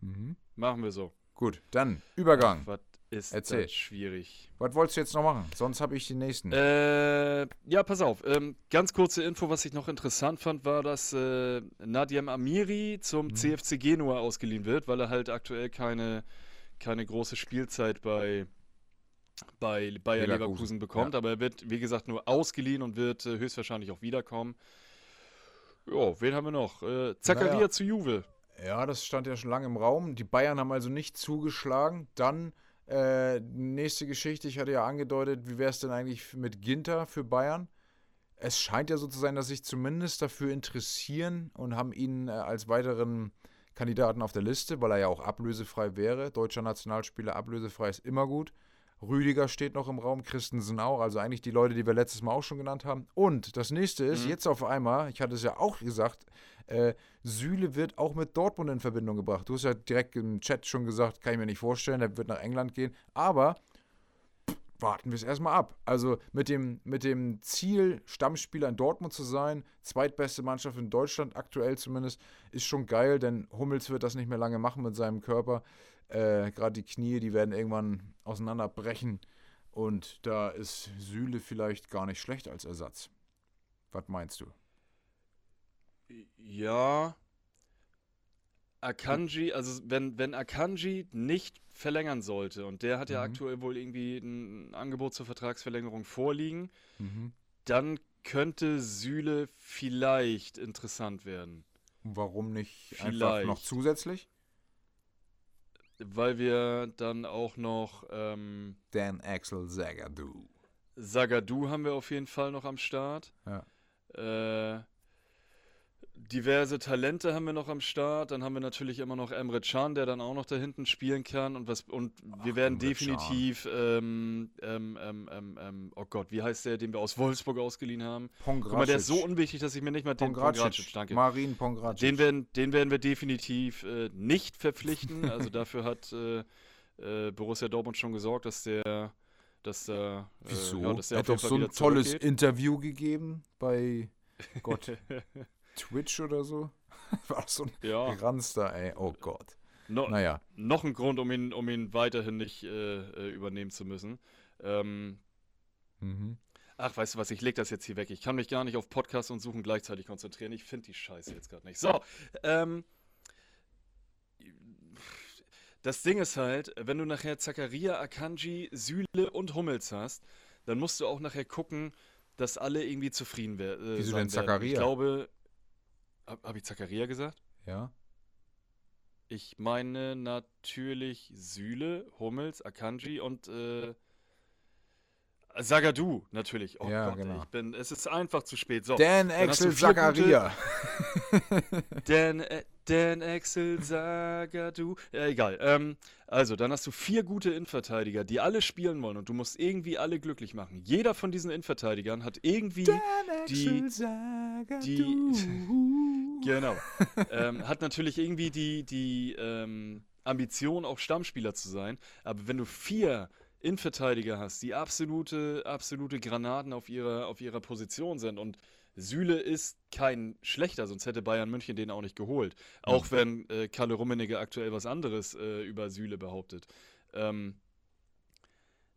Mhm. Machen wir so. Gut, dann Übergang. Was ist Erzähl. das schwierig? Was wolltest du jetzt noch machen? Sonst habe ich den nächsten. Äh, ja, pass auf. Ähm, ganz kurze Info, was ich noch interessant fand, war, dass äh, Nadiem Amiri zum Mhm. CFC Genua ausgeliehen wird, weil er halt aktuell keine, keine große Spielzeit bei, bei Bayer Leverkusen, Leverkusen, bekommt. ja. Aber er wird, wie gesagt, nur ausgeliehen und wird äh, höchstwahrscheinlich auch wiederkommen. Ja, wen haben wir noch? Äh, Zakaria Naja. zu Juve. Ja, das stand ja schon lange im Raum. Die Bayern haben also nicht zugeschlagen. Dann äh, nächste Geschichte, ich hatte ja angedeutet, wie wäre es denn eigentlich mit Ginter für Bayern? Es scheint ja so zu sein, dass sich zumindest dafür interessieren und haben ihn äh, als weiteren Kandidaten auf der Liste, weil er ja auch ablösefrei wäre. Deutscher Nationalspieler ablösefrei ist immer gut. Rüdiger steht noch im Raum, Christensen auch, also eigentlich die Leute, die wir letztes Mal auch schon genannt haben. Und das nächste ist, Mhm. jetzt auf einmal, ich hatte es ja auch gesagt, äh, Süle wird auch mit Dortmund in Verbindung gebracht. Du hast ja direkt im Chat schon gesagt, kann ich mir nicht vorstellen, der wird nach England gehen. Aber warten wir es erstmal ab. Also mit dem, mit dem Ziel, Stammspieler in Dortmund zu sein, zweitbeste Mannschaft in Deutschland, aktuell zumindest, ist schon geil, denn Hummels wird das nicht mehr lange machen mit seinem Körper. Äh, Gerade die Knie, die werden irgendwann auseinanderbrechen. Und da ist Süle vielleicht gar nicht schlecht als Ersatz. Was meinst du? Ja. Akanji, also wenn, wenn Akanji nicht verlängern sollte, und der hat ja Mhm. aktuell wohl irgendwie ein Angebot zur Vertragsverlängerung vorliegen, Mhm. dann könnte Süle vielleicht interessant werden. Warum nicht einfach Vielleicht. noch zusätzlich? Weil wir dann auch noch ähm, Dan Axel Zagadou. Sagadu haben wir auf jeden Fall noch am Start. Ja. Äh, diverse Talente haben wir noch am Start. Dann haben wir natürlich immer noch Emre Can, der dann auch noch da hinten spielen kann. Und, was, und wir Ach, werden Emre definitiv, ähm, ähm, ähm, ähm, ähm, oh Gott, wie heißt der, den wir aus Wolfsburg ausgeliehen haben? Pongracic. Guck mal, der ist so unwichtig, dass ich mir nicht mal den Pongracic. Pongracic, danke. Marin Pongracic. Den werden, den werden wir definitiv äh, nicht verpflichten. Also dafür hat äh, äh, Borussia Dortmund schon gesorgt, dass der, dass äh, Wieso? ja, dass der er hat doch so ein tolles. Interview gegeben bei Gott, Twitch oder so. War so ein Ja, Granster, ey. Oh Gott. no, Naja. noch ein Grund, um ihn, um ihn weiterhin nicht äh, äh, übernehmen zu müssen. Ähm, Mhm. ach, weißt du was, ich leg das jetzt hier weg. Ich kann mich gar nicht auf Podcast und Suchen gleichzeitig konzentrieren. Ich finde die Scheiße jetzt gerade nicht. So, ähm, das Ding ist halt, wenn du nachher Zakaria, Akanji, Süle und Hummels hast, dann musst du auch nachher gucken, dass alle irgendwie zufrieden wer- äh, Wieso sein denn werden. Zakaria? Ich glaube, habe hab ich Zakaria gesagt? Ja. Ich meine natürlich Süle, Hummels, Akanji und äh, Sagadu natürlich. Oh Ja, Gott, genau. ich bin, es ist einfach zu spät. So, Dan Axel Zakaria. Dan, Dan Axel, Sagadu. Ja, egal. Ähm, also, dann hast du vier gute Innenverteidiger, die alle spielen wollen und du musst irgendwie alle glücklich machen. Jeder von diesen Innenverteidigern hat irgendwie die, die, genau, ähm, hat natürlich irgendwie die, die ähm, Ambition, auch Stammspieler zu sein. Aber wenn du vier Innenverteidiger hast, die absolute, absolute Granaten auf ihrer, auf ihrer Position sind und Süle ist kein schlechter, sonst hätte Bayern München den auch nicht geholt. Auch wenn äh, Kalle Rummenigge aktuell was anderes äh, über Süle behauptet. Ähm,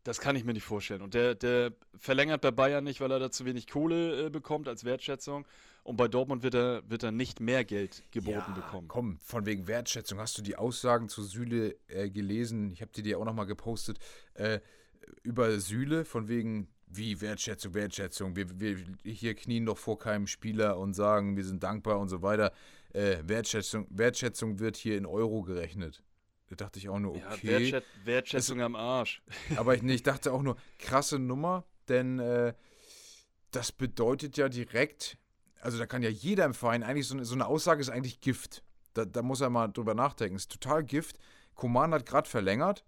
das kann ich mir nicht vorstellen. Und der, der verlängert bei Bayern nicht, weil er da zu wenig Kohle äh, bekommt als Wertschätzung. Und bei Dortmund wird er, wird er nicht mehr Geld geboten bekommen. Komm, von wegen Wertschätzung. Hast du die Aussagen zu Süle äh, gelesen? Ich habe die dir auch nochmal gepostet. Äh, über Süle, von wegen, wie Wertschätzung, Wertschätzung. Wir, wir hier knien doch vor keinem Spieler und sagen, wir sind dankbar und so weiter. Äh, Wertschätzung, Wertschätzung wird hier in Euro gerechnet. Da dachte ich auch nur, Ja, okay. Wertschät Wertschätzung am Arsch. Aber ich, nee, ich dachte auch nur, krasse Nummer, denn äh, das bedeutet ja direkt, also da kann ja jeder im Verein, eigentlich so eine, so eine Aussage ist eigentlich Gift. Da, da muss er mal drüber nachdenken. Ist total Gift. Koman hat gerade verlängert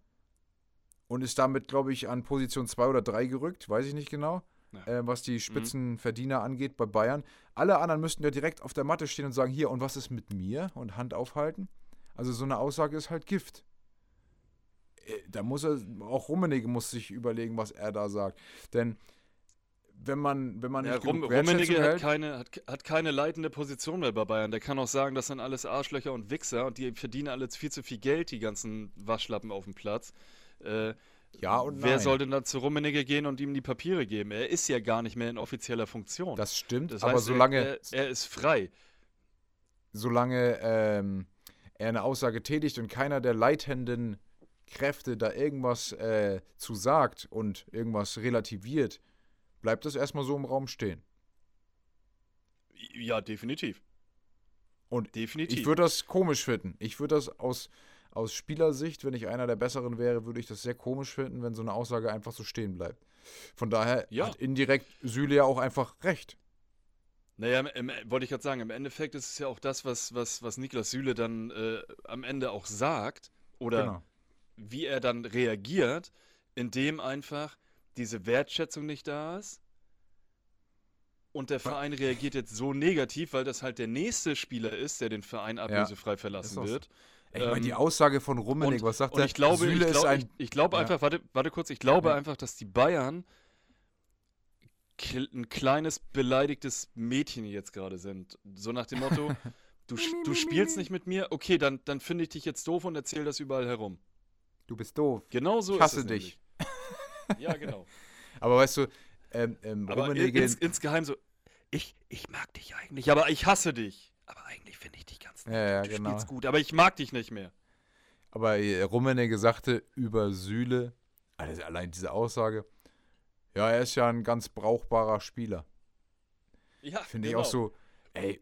und ist damit, glaube ich, an Position 2 oder 3 gerückt, weiß ich nicht genau, Ja. äh, was die Spitzenverdiener angeht bei Bayern. Alle anderen müssten ja direkt auf der Matte stehen und sagen, hier, und was ist mit mir? Und Hand aufhalten. Also so eine Aussage ist halt Gift. Äh, Da muss er, auch Rummenigge muss sich überlegen, was er da sagt. Denn wenn man, wenn man Ja, nicht Rum Rummenigge hat keine, hat, hat keine leitende Position mehr bei Bayern. Der kann auch sagen, das sind alles Arschlöcher und Wichser und die verdienen alle viel zu viel Geld, die ganzen Waschlappen auf dem Platz. Äh, Ja und Wer nein. soll denn da zu Rummenigge gehen und ihm die Papiere geben? Er ist ja gar nicht mehr in offizieller Funktion. das stimmt, Das aber heißt, solange, er, er, er ist frei. solange ähm, er eine Aussage tätigt und keiner der leitenden Kräfte da irgendwas äh, zu sagt und irgendwas relativiert, bleibt das erstmal so im Raum stehen. Ja, definitiv. Und Definitiv. ich würde das komisch finden. Ich würde das aus, aus Spielersicht, wenn ich einer der Besseren wäre, würde ich das sehr komisch finden, wenn so eine Aussage einfach so stehen bleibt. Von daher Ja. hat indirekt Süle ja auch einfach recht. Naja, im, im, wollte ich gerade sagen, im Endeffekt ist es ja auch das, was, was, was Niklas Süle dann äh, am Ende auch sagt oder Genau. wie er dann reagiert, indem einfach diese Wertschätzung nicht da ist. Und der Verein reagiert jetzt so negativ, weil das halt der nächste Spieler ist, der den Verein ablösefrei Ist verlassen auch so. Ich meine, die Ähm, Aussage von Rummenigge, und, was sagt und er? ich glaube, Süle ich, ist glaub, ein. ich, glaube Ja. einfach, warte, warte kurz, ich glaube Ja. einfach, dass die Bayern ein kleines beleidigtes Mädchen jetzt gerade sind. So nach dem Motto, du, du spielst nicht mit mir, okay, dann, dann finde ich dich jetzt doof und erzähl das überall herum. du bist doof. Genau so Ich ist hasse es dich. nämlich. Ja, genau. Aber weißt du, ähm, ähm, in, Rummenigge. ins, insgeheim so, ich, ich mag dich eigentlich, aber ich hasse dich. Aber eigentlich finde ich dich ganz nett. Ja, ja, du genau. spielst gut, aber ich mag dich nicht mehr. Aber äh, Rummenigge sagte über Süle, also allein diese Aussage, ja, er ist ja ein ganz brauchbarer Spieler. Ja, Finde genau. ich auch so, ey,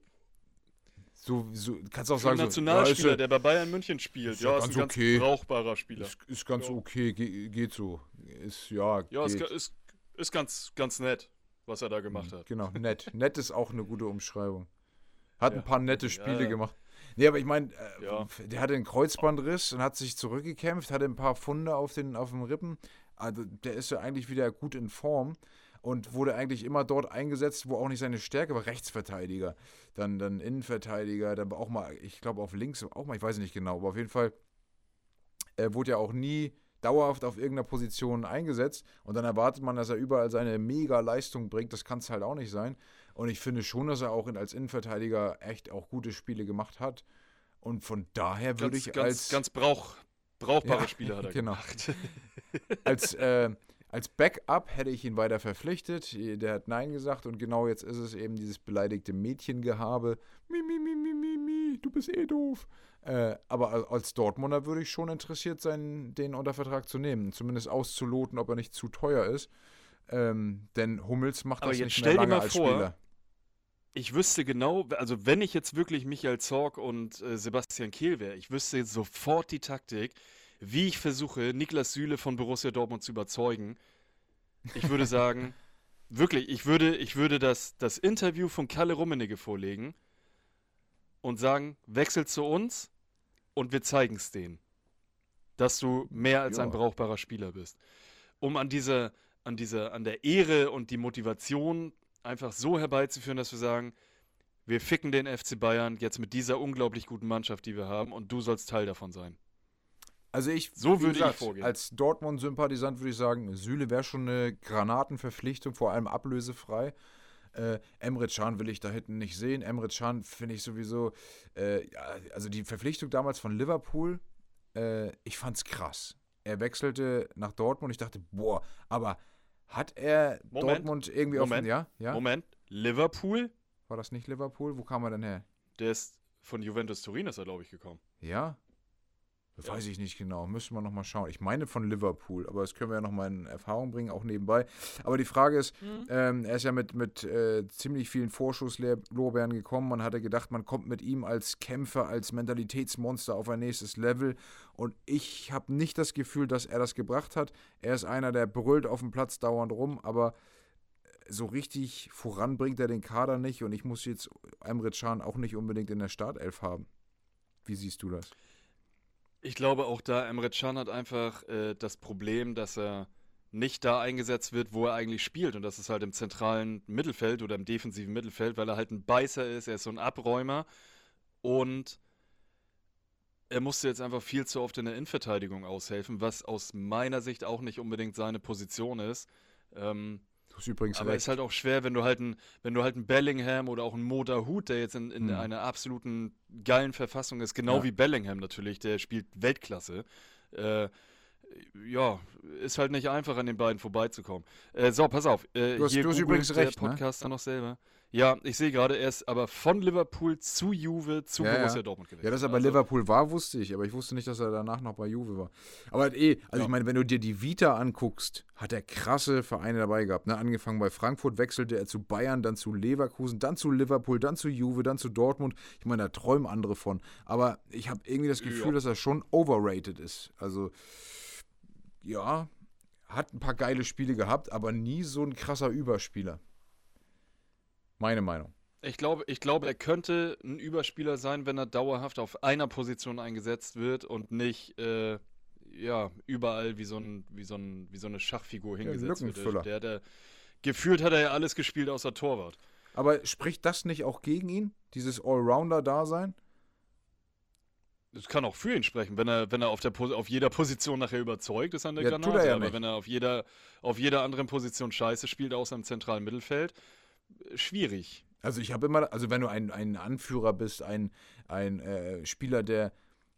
so, so kannst auch sagen, so, Nationalspieler, ist, der bei Bayern München spielt. ist ja ist ganz ein ganz okay. brauchbarer Spieler. ist, ist ganz Ja. okay, ge geht so. Ist, ja, Ja, ist, ist, ist ganz, ganz nett, was er da gemacht hat. Genau, nett. nett ist auch eine gute Umschreibung. Hat Ja. ein paar nette Spiele ja. gemacht. Nee, aber ich meine, äh, der hatte einen Kreuzbandriss und hat sich zurückgekämpft, hatte ein paar Funde auf den, auf den Rippen. Also der ist ja eigentlich wieder gut in Form und wurde eigentlich immer dort eingesetzt, wo auch nicht seine Stärke war. Rechtsverteidiger, dann, dann Innenverteidiger, dann auch mal, ich glaube auf links auch mal, ich weiß nicht genau, aber auf jeden Fall er wurde ja auch nie dauerhaft auf irgendeiner Position eingesetzt und dann erwartet man, dass er überall seine mega Leistung bringt. Das kann es halt auch nicht sein. Und ich finde schon, dass er auch als Innenverteidiger echt auch gute Spiele gemacht hat. Und von daher würde Ganz, ich ganz, als, ganz brauch, brauchbare Ja, Spieler hat er genau. gemacht. als, äh, als Backup hätte ich ihn weiter verpflichtet. Der hat Nein gesagt und genau jetzt ist es eben dieses beleidigte Mädchengehabe. Mi, mi, mi, mi, mi, mi, du bist eh doof. Äh, aber al- als Dortmunder würde ich schon interessiert sein, den unter Vertrag zu nehmen. Zumindest auszuloten, ob er nicht zu teuer ist. Ähm, denn Hummels macht Aber das jetzt nicht mehr lange als vor, Spieler. Ich wüsste genau, also wenn ich jetzt wirklich Michael Zorg und äh, Sebastian Kehl wäre, ich wüsste sofort die Taktik, wie ich versuche, Niklas Süle von Borussia Dortmund zu überzeugen. Ich würde sagen, wirklich, ich würde, ich würde das, das Interview von Kalle Rummenigge vorlegen und sagen, wechsel zu uns und wir zeigen es denen, dass du mehr als Ja. ein brauchbarer Spieler bist. Um an dieser, an dieser, an der Ehre und die Motivation einfach so herbeizuführen, dass wir sagen, wir ficken den FC Bayern jetzt mit dieser unglaublich guten Mannschaft, die wir haben, und du sollst Teil davon sein. Also ich, So würde ich gesagt, vorgehen. Als Dortmund-Sympathisant würde ich sagen, Süle wäre schon eine Granatenverpflichtung, vor allem ablösefrei. Äh, Emre Can will ich da hinten nicht sehen. Emre Can finde ich sowieso, äh, ja, also die Verpflichtung damals von Liverpool, äh, ich fand's krass. Er wechselte nach Dortmund. Ich dachte, boah, aber hat er Moment, Dortmund irgendwie auf Moment, ja, ja? Moment, Liverpool, War das nicht Liverpool? Wo kam er denn her? der ist von Juventus Turin, ist er, glaube ich, gekommen. Ja? Ja. Weiß ich nicht genau. Müssen wir nochmal schauen. Ich meine von Liverpool, aber das können wir ja nochmal in Erfahrung bringen, auch nebenbei. Aber die Frage ist, ähm, er ist ja mit, mit äh, ziemlich vielen Vorschusslorbeeren gekommen. Man hatte gedacht, man kommt mit ihm als Kämpfer, als Mentalitätsmonster auf ein nächstes Level. Und ich habe nicht das Gefühl, dass er das gebracht hat. Er ist einer, der brüllt auf dem Platz dauernd rum, aber so richtig voran bringt er den Kader nicht. Und ich muss jetzt Emre Can auch nicht unbedingt in der Startelf haben. Wie siehst du das? Ich glaube auch da, Emre Can hat einfach äh, das Problem, dass er nicht da eingesetzt wird, wo er eigentlich spielt. Und das ist halt im zentralen Mittelfeld oder im defensiven Mittelfeld, weil er halt ein Beißer ist, er ist so ein Abräumer. Und er musste jetzt einfach viel zu oft in der Innenverteidigung aushelfen, was aus meiner Sicht auch nicht unbedingt seine Position ist. Ähm, Du hast übrigens aber es recht. ist halt auch schwer, wenn du halt ein, wenn du halt einen Bellingham oder auch einen Moda Hut, der jetzt in, in Hm. einer absoluten geilen Verfassung ist, genau Ja. wie Bellingham natürlich, der spielt Weltklasse. Äh, ja, ist halt nicht einfach, an den beiden vorbeizukommen. Äh, so, pass auf. Äh, Du hast- du hast übrigens der recht, ne? Podcaster noch selber. Ja, ich sehe gerade, er ist aber von Liverpool zu Juve zu Ja, Borussia ja. Dortmund gewesen. Ja, dass er bei Also, Liverpool war, wusste ich, aber ich wusste nicht, dass er danach noch bei Juve war. Aber eh, also Ja. ich meine, wenn du dir die Vita anguckst, hat er krasse Vereine dabei gehabt. Ne? Angefangen bei Frankfurt, wechselte er zu Bayern, dann zu Leverkusen, dann zu Liverpool, dann zu Juve, dann zu Dortmund. Ich meine, da träumen andere von. Aber ich habe irgendwie das Gefühl, dass er schon overrated ist. Also, ja, hat ein paar geile Spiele gehabt, aber nie so ein krasser Überspieler. Meine Meinung. Ich glaube, ich glaube, er könnte ein Überspieler sein, wenn er dauerhaft auf einer Position eingesetzt wird und nicht äh, ja, überall wie so, ein, wie, so ein, wie so eine Schachfigur hingesetzt wird. Lückenfüller. Der, der, gefühlt hat er ja alles gespielt außer Torwart. Aber spricht das nicht auch gegen ihn, dieses Allrounder-Dasein? Das kann auch für ihn sprechen, wenn er, wenn er auf, der auf jeder Position nachher überzeugt, ist er eine Ja, Granate. er ja Aber nicht. wenn er auf jeder, auf jeder anderen Position scheiße spielt, außer im zentralen Mittelfeld, schwierig. Also ich habe immer, also wenn du ein, ein Anführer bist, ein, ein äh, Spieler, der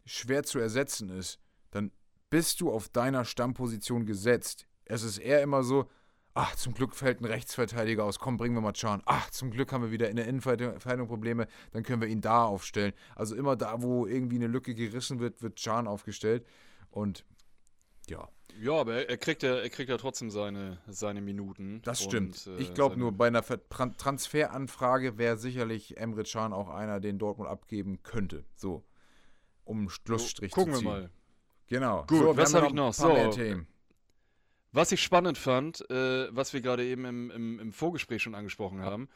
schwer zu ersetzen ist, dann bist du auf deiner Stammposition gesetzt. Es ist eher immer so, ach, zum Glück fällt ein Rechtsverteidiger aus, komm, bringen wir mal Can. Ach, zum Glück haben wir wieder in der Innenverteidigung Probleme, dann können wir ihn da aufstellen. Also immer da, wo irgendwie eine Lücke gerissen wird, wird Can aufgestellt. Und ja, Ja, aber er, kriegt ja, er kriegt ja trotzdem seine, seine Minuten. Das und, stimmt. äh, ich glaube nur, bei einer Transferanfrage wäre sicherlich Emre Can auch einer, den Dortmund abgeben könnte. So, um einen Schlussstrich Gucken zu wir ziehen. mal. Genau. Gut, so, wir was haben hab ich noch? So. Was ich spannend fand, äh, was wir gerade eben im, im, im Vorgespräch schon angesprochen haben,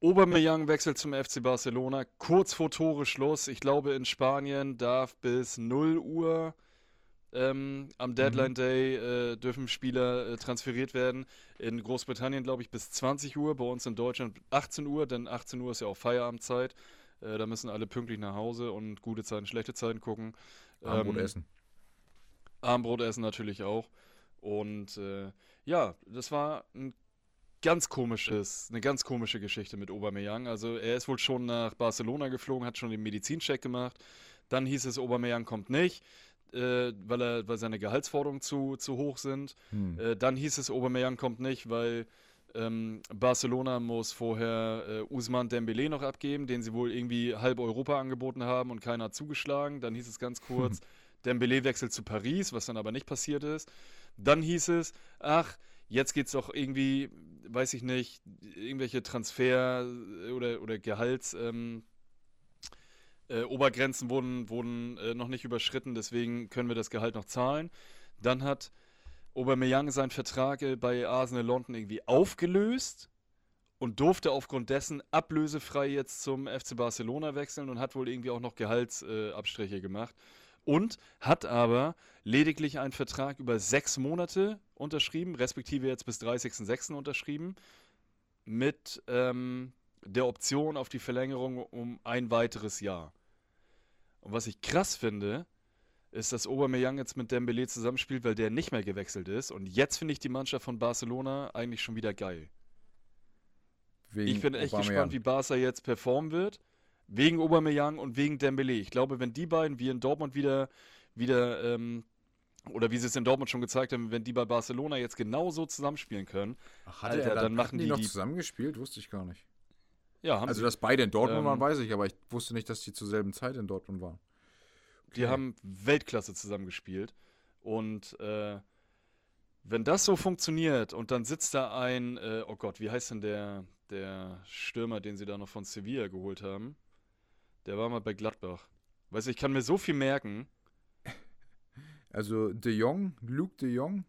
Aubameyang wechselt zum FC Barcelona, kurz vor Tore Schluss. Ich glaube, in Spanien darf bis 0 Uhr ähm, am Deadline Day äh, dürfen Spieler äh, transferiert werden. In Großbritannien, glaube ich, bis 20 Uhr, bei uns in Deutschland 18 Uhr, denn 18 Uhr ist ja auch Feierabendzeit. Äh, da müssen alle pünktlich nach Hause und gute Zeiten, schlechte Zeiten gucken. Ähm, essen. Armbrot essen natürlich auch. Und äh, ja, das war ein ganz komisches, eine ganz komische Geschichte mit Aubameyang. Also er ist wohl schon nach Barcelona geflogen, hat schon den Medizincheck gemacht. Dann hieß es, Aubameyang kommt nicht, äh, weil, er, weil seine Gehaltsforderungen zu, zu hoch sind. Hm. Äh, dann hieß es, Aubameyang kommt nicht, weil ähm, Barcelona muss vorher äh, Usman Dembele noch abgeben, den sie wohl irgendwie halb Europa angeboten haben und keiner hat zugeschlagen. Dann hieß es ganz kurz, Dembele wechselt zu Paris, was dann aber nicht passiert ist. Dann hieß es, ach, jetzt geht's doch irgendwie, weiß ich nicht, irgendwelche Transfer- oder, oder Gehalts... Ähm, äh, Obergrenzen wurden, wurden äh, noch nicht überschritten, deswegen können wir das Gehalt noch zahlen. Dann hat Aubameyang seinen Vertrag äh, bei Arsenal London irgendwie aufgelöst und durfte aufgrund dessen ablösefrei jetzt zum FC Barcelona wechseln und hat wohl irgendwie auch noch Gehaltsabstriche äh, gemacht. Und hat aber lediglich einen Vertrag über sechs Monate unterschrieben, respektive jetzt bis 30.06. unterschrieben, mit ähm, der Option auf die Verlängerung um ein weiteres Jahr. Und was ich krass finde, ist, dass Aubameyang jetzt mit Dembele zusammenspielt, weil der nicht mehr gewechselt ist. Und jetzt finde ich die Mannschaft von Barcelona eigentlich schon wieder geil. Wegen Ich bin echt Aubameyang. gespannt, wie Barca jetzt performen wird. Wegen Aubameyang und wegen Dembele. Ich glaube, wenn die beiden, wie in Dortmund wieder, wieder ähm, oder wie sie es in Dortmund schon gezeigt haben, wenn die bei Barcelona jetzt genauso zusammenspielen können, Ach, Alter, er dann hatten machen die, die noch die- zusammengespielt? Wusste ich gar nicht. Ja, Also, dass beide in Dortmund Ähm, waren, weiß ich, aber ich wusste nicht, dass die zur selben Zeit in Dortmund waren. Die haben Weltklasse zusammengespielt. Und äh, wenn das so funktioniert und dann sitzt da ein, äh, oh Gott, wie heißt denn der, der Stürmer, den sie da noch von Sevilla geholt haben? Der war mal bei Gladbach. Weißt du, ich kann mir so viel merken. Also, De Jong, Luke De Jong,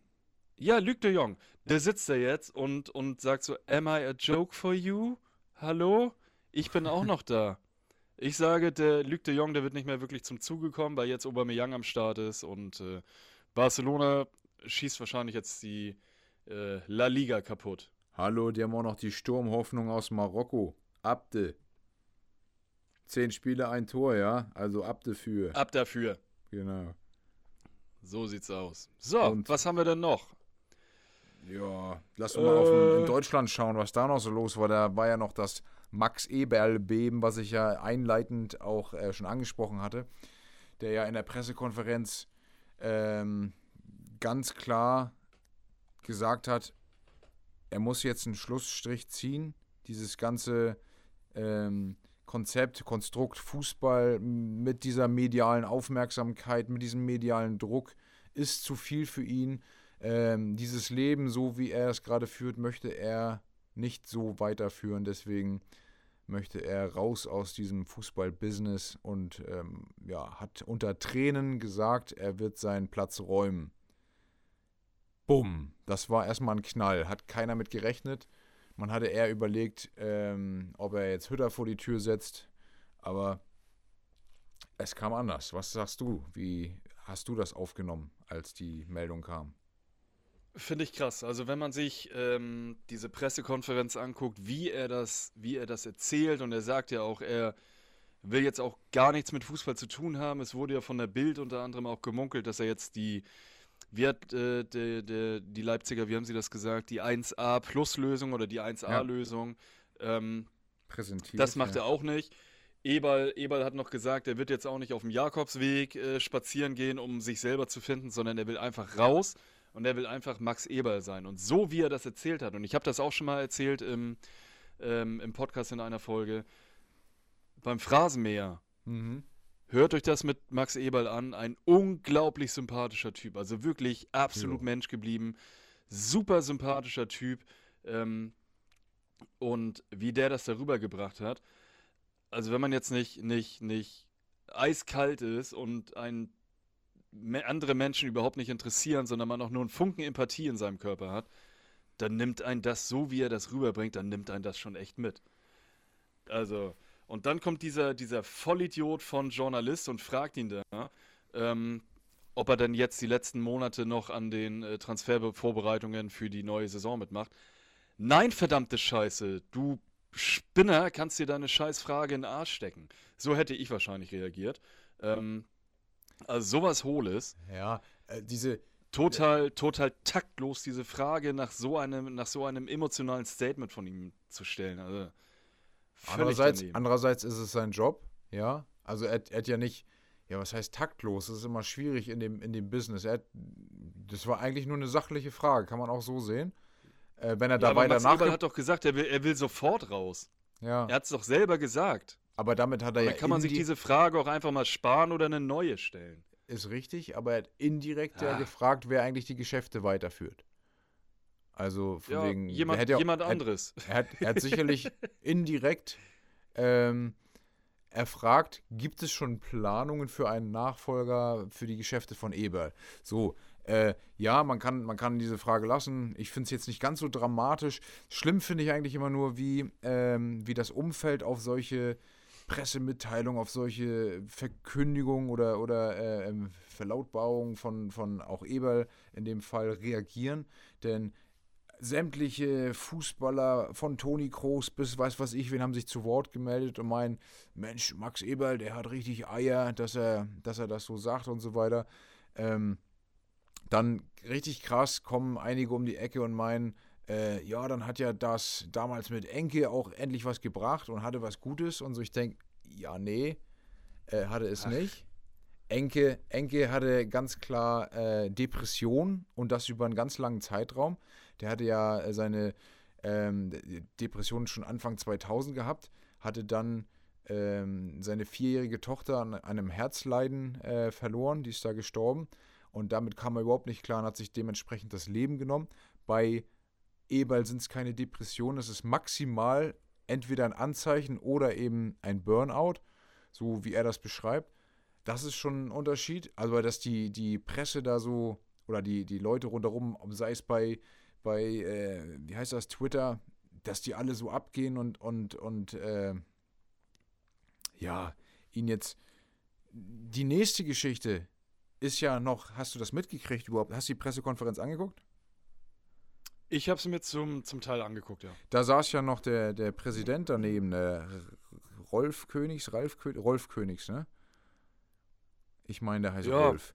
Ja, Luc de Jong, der sitzt da jetzt und, und sagt so, am I a joke for you? Hallo? Ich bin auch noch da. Ich sage, der Luc de Jong, der wird nicht mehr wirklich zum Zuge kommen, weil jetzt Aubameyang am Start ist und äh, Barcelona schießt wahrscheinlich jetzt die äh, La Liga kaputt. Hallo, die haben auch noch die Sturmhoffnung aus Marokko. Abde. Zehn Spiele, ein Tor, ja? Also Abde für. Ab dafür. Genau. So sieht's aus. So, Und- was haben wir denn noch? Ja, lass uns mal auf in, Äh. in Deutschland schauen, was da noch so los war. Da war ja noch das Max Eberl-Beben, was ich ja einleitend auch äh, schon angesprochen hatte, der ja in der Pressekonferenz ähm, ganz klar gesagt hat, er muss jetzt einen Schlussstrich ziehen. Dieses ganze ähm, Konzept, Konstrukt Fußball mit dieser medialen Aufmerksamkeit, mit diesem medialen Druck ist zu viel für ihn. Ähm, dieses Leben, so wie er es gerade führt, möchte er nicht so weiterführen. Deswegen möchte er raus aus diesem Fußball-Business und ähm, ja, hat unter Tränen gesagt, er wird seinen Platz räumen. Bumm, das war erstmal ein Knall. Hat keiner mit gerechnet. Man hatte eher überlegt, ähm, ob er jetzt Hütter vor die Tür setzt, aber es kam anders. Was sagst du? Wie hast du das aufgenommen, als die Meldung kam? Finde ich krass. Also wenn man sich ähm, diese Pressekonferenz anguckt, wie er das, wie er das erzählt und er sagt ja auch, er will jetzt auch gar nichts mit Fußball zu tun haben. Es wurde ja von der Bild unter anderem auch gemunkelt, dass er jetzt die wie hat äh, de, de, die Leipziger, wie haben sie das gesagt, die 1A Plus Lösung oder die 1A Lösung ähm, präsentiert. Das macht ja. er auch nicht. Eberl, Eberl hat noch gesagt, er wird jetzt auch nicht auf dem Jakobsweg äh, spazieren gehen, um sich selber zu finden, sondern er will einfach raus und er will einfach Max Eberl sein. Und so wie er das erzählt hat, und ich habe das auch schon mal erzählt im, ähm, im Podcast in einer Folge, beim Phrasenmäher. Mhm. Hört euch das mit Max Eberl an. Ein unglaublich sympathischer Typ. Also wirklich absolut jo. Mensch geblieben. Super sympathischer Typ. Ähm, und wie der das darüber gebracht hat. Also wenn man jetzt nicht, nicht, nicht eiskalt ist und ein, andere Menschen überhaupt nicht interessieren, sondern man auch nur einen Funken Empathie in seinem Körper hat, dann nimmt ein das so, wie er das rüberbringt, dann nimmt ein das schon echt mit. Also, und dann kommt dieser, dieser Vollidiot von Journalist und fragt ihn da, ähm, ob er denn jetzt die letzten Monate noch an den äh, Transfervorbereitungen für die neue Saison mitmacht. Nein, verdammte Scheiße, du Spinner kannst dir deine Scheißfrage in den Arsch stecken. So hätte ich wahrscheinlich reagiert. Ähm, also sowas Hohles. Ja, äh, diese. Total, total taktlos, diese Frage nach so einem, nach so einem emotionalen Statement von ihm zu stellen. Also, Andererseits, andererseits ist es sein Job, ja. Also er, er, hat ja nicht, ja, was heißt taktlos? Das ist immer schwierig in dem, in dem Business. Er, das war eigentlich nur eine sachliche Frage, kann man auch so sehen. Äh, wenn er ja, da weiter nach. hat doch gesagt, er will, er will sofort raus. Ja. Er hat es doch selber gesagt. Aber damit hat er ja. Dann kann man sich diese Frage auch einfach mal sparen oder eine neue stellen. Ist richtig, aber er hat indirekt ja, ja gefragt, wer eigentlich die Geschäfte weiterführt. Also von ja, wegen. Jemand, ja, jemand anderes. Er hat, er hat sicherlich indirekt ähm, erfragt, gibt es schon Planungen für einen Nachfolger für die Geschäfte von Eberl? So, äh, ja, man kann, man kann diese Frage lassen. Ich finde es jetzt nicht ganz so dramatisch. Schlimm finde ich eigentlich immer nur, wie, ähm, wie das Umfeld auf solche Pressemitteilungen, auf solche Verkündigungen oder, oder äh, ähm, Verlautbarungen von, von auch Eberl in dem Fall reagieren. Denn sämtliche Fußballer von Toni Kroos bis weiß was ich, wen haben sich zu Wort gemeldet und meinen, Mensch, Max Eberl, der hat richtig Eier, dass er, dass er das so sagt und so weiter. Ähm, dann richtig krass kommen einige um die Ecke und meinen, äh, ja, dann hat ja das damals mit Enke auch endlich was gebracht und hatte was Gutes und so. Ich denke, ja, nee, äh, hatte es Ach. nicht. Enke, Enke hatte ganz klar äh, Depression und das über einen ganz langen Zeitraum. Der hatte ja äh, seine ähm, Depression schon Anfang 2000 gehabt, hatte dann ähm, seine vierjährige Tochter an einem Herzleiden äh, verloren, die ist da gestorben. Und damit kam er überhaupt nicht klar und hat sich dementsprechend das Leben genommen. Bei Eberl sind es keine Depressionen, es ist maximal entweder ein Anzeichen oder eben ein Burnout, so wie er das beschreibt. Das ist schon ein Unterschied. Also, dass die, die Presse da so oder die, die Leute rundherum, sei es bei bei, äh, wie heißt das, Twitter, dass die alle so abgehen und, und, und, äh, ja, ihn jetzt. Die nächste Geschichte ist ja noch, hast du das mitgekriegt überhaupt? Hast du die Pressekonferenz angeguckt? Ich habe sie mir zum, zum Teil angeguckt, ja. Da saß ja noch der, der Präsident daneben, der Rolf Königs, Ralf Königs, Rolf Königs, ne? Ich meine, der heißt ja. Rolf.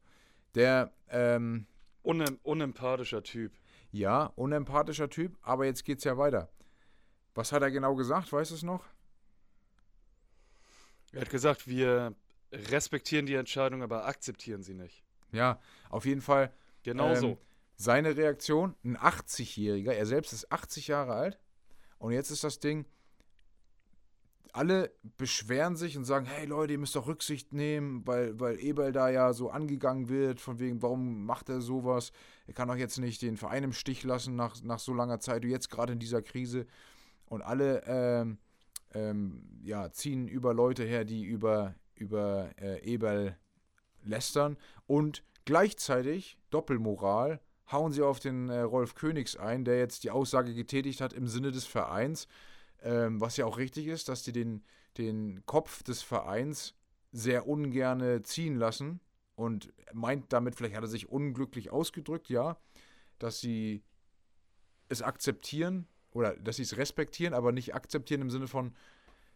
Der, ähm, Unem unempathischer Typ. Ja, unempathischer Typ, aber jetzt geht's ja weiter. Was hat er genau gesagt? Weißt du es noch? Er hat gesagt, wir respektieren die Entscheidung, aber akzeptieren sie nicht. Ja, auf jeden Fall. Genau ähm, so. Seine Reaktion, ein 80-Jähriger, er selbst ist 80 Jahre alt. Und jetzt ist das Ding, alle beschweren sich und sagen, hey Leute, ihr müsst doch Rücksicht nehmen, weil, weil Eberl da ja so angegangen wird, von wegen, warum macht er sowas? Er kann doch jetzt nicht den Verein im Stich lassen nach, nach so langer Zeit, jetzt gerade in dieser Krise. Und alle ähm, ähm, ja, ziehen über Leute her, die über, über äh, Eberl lästern und gleichzeitig Doppelmoral hauen sie auf den äh, Rolf Königs ein, der jetzt die Aussage getätigt hat im Sinne des Vereins, ähm, was ja auch richtig ist, dass die den, den Kopf des Vereins sehr ungerne ziehen lassen und meint damit, vielleicht hat er sich unglücklich ausgedrückt, ja, dass sie es akzeptieren oder dass sie es respektieren, aber nicht akzeptieren im Sinne von,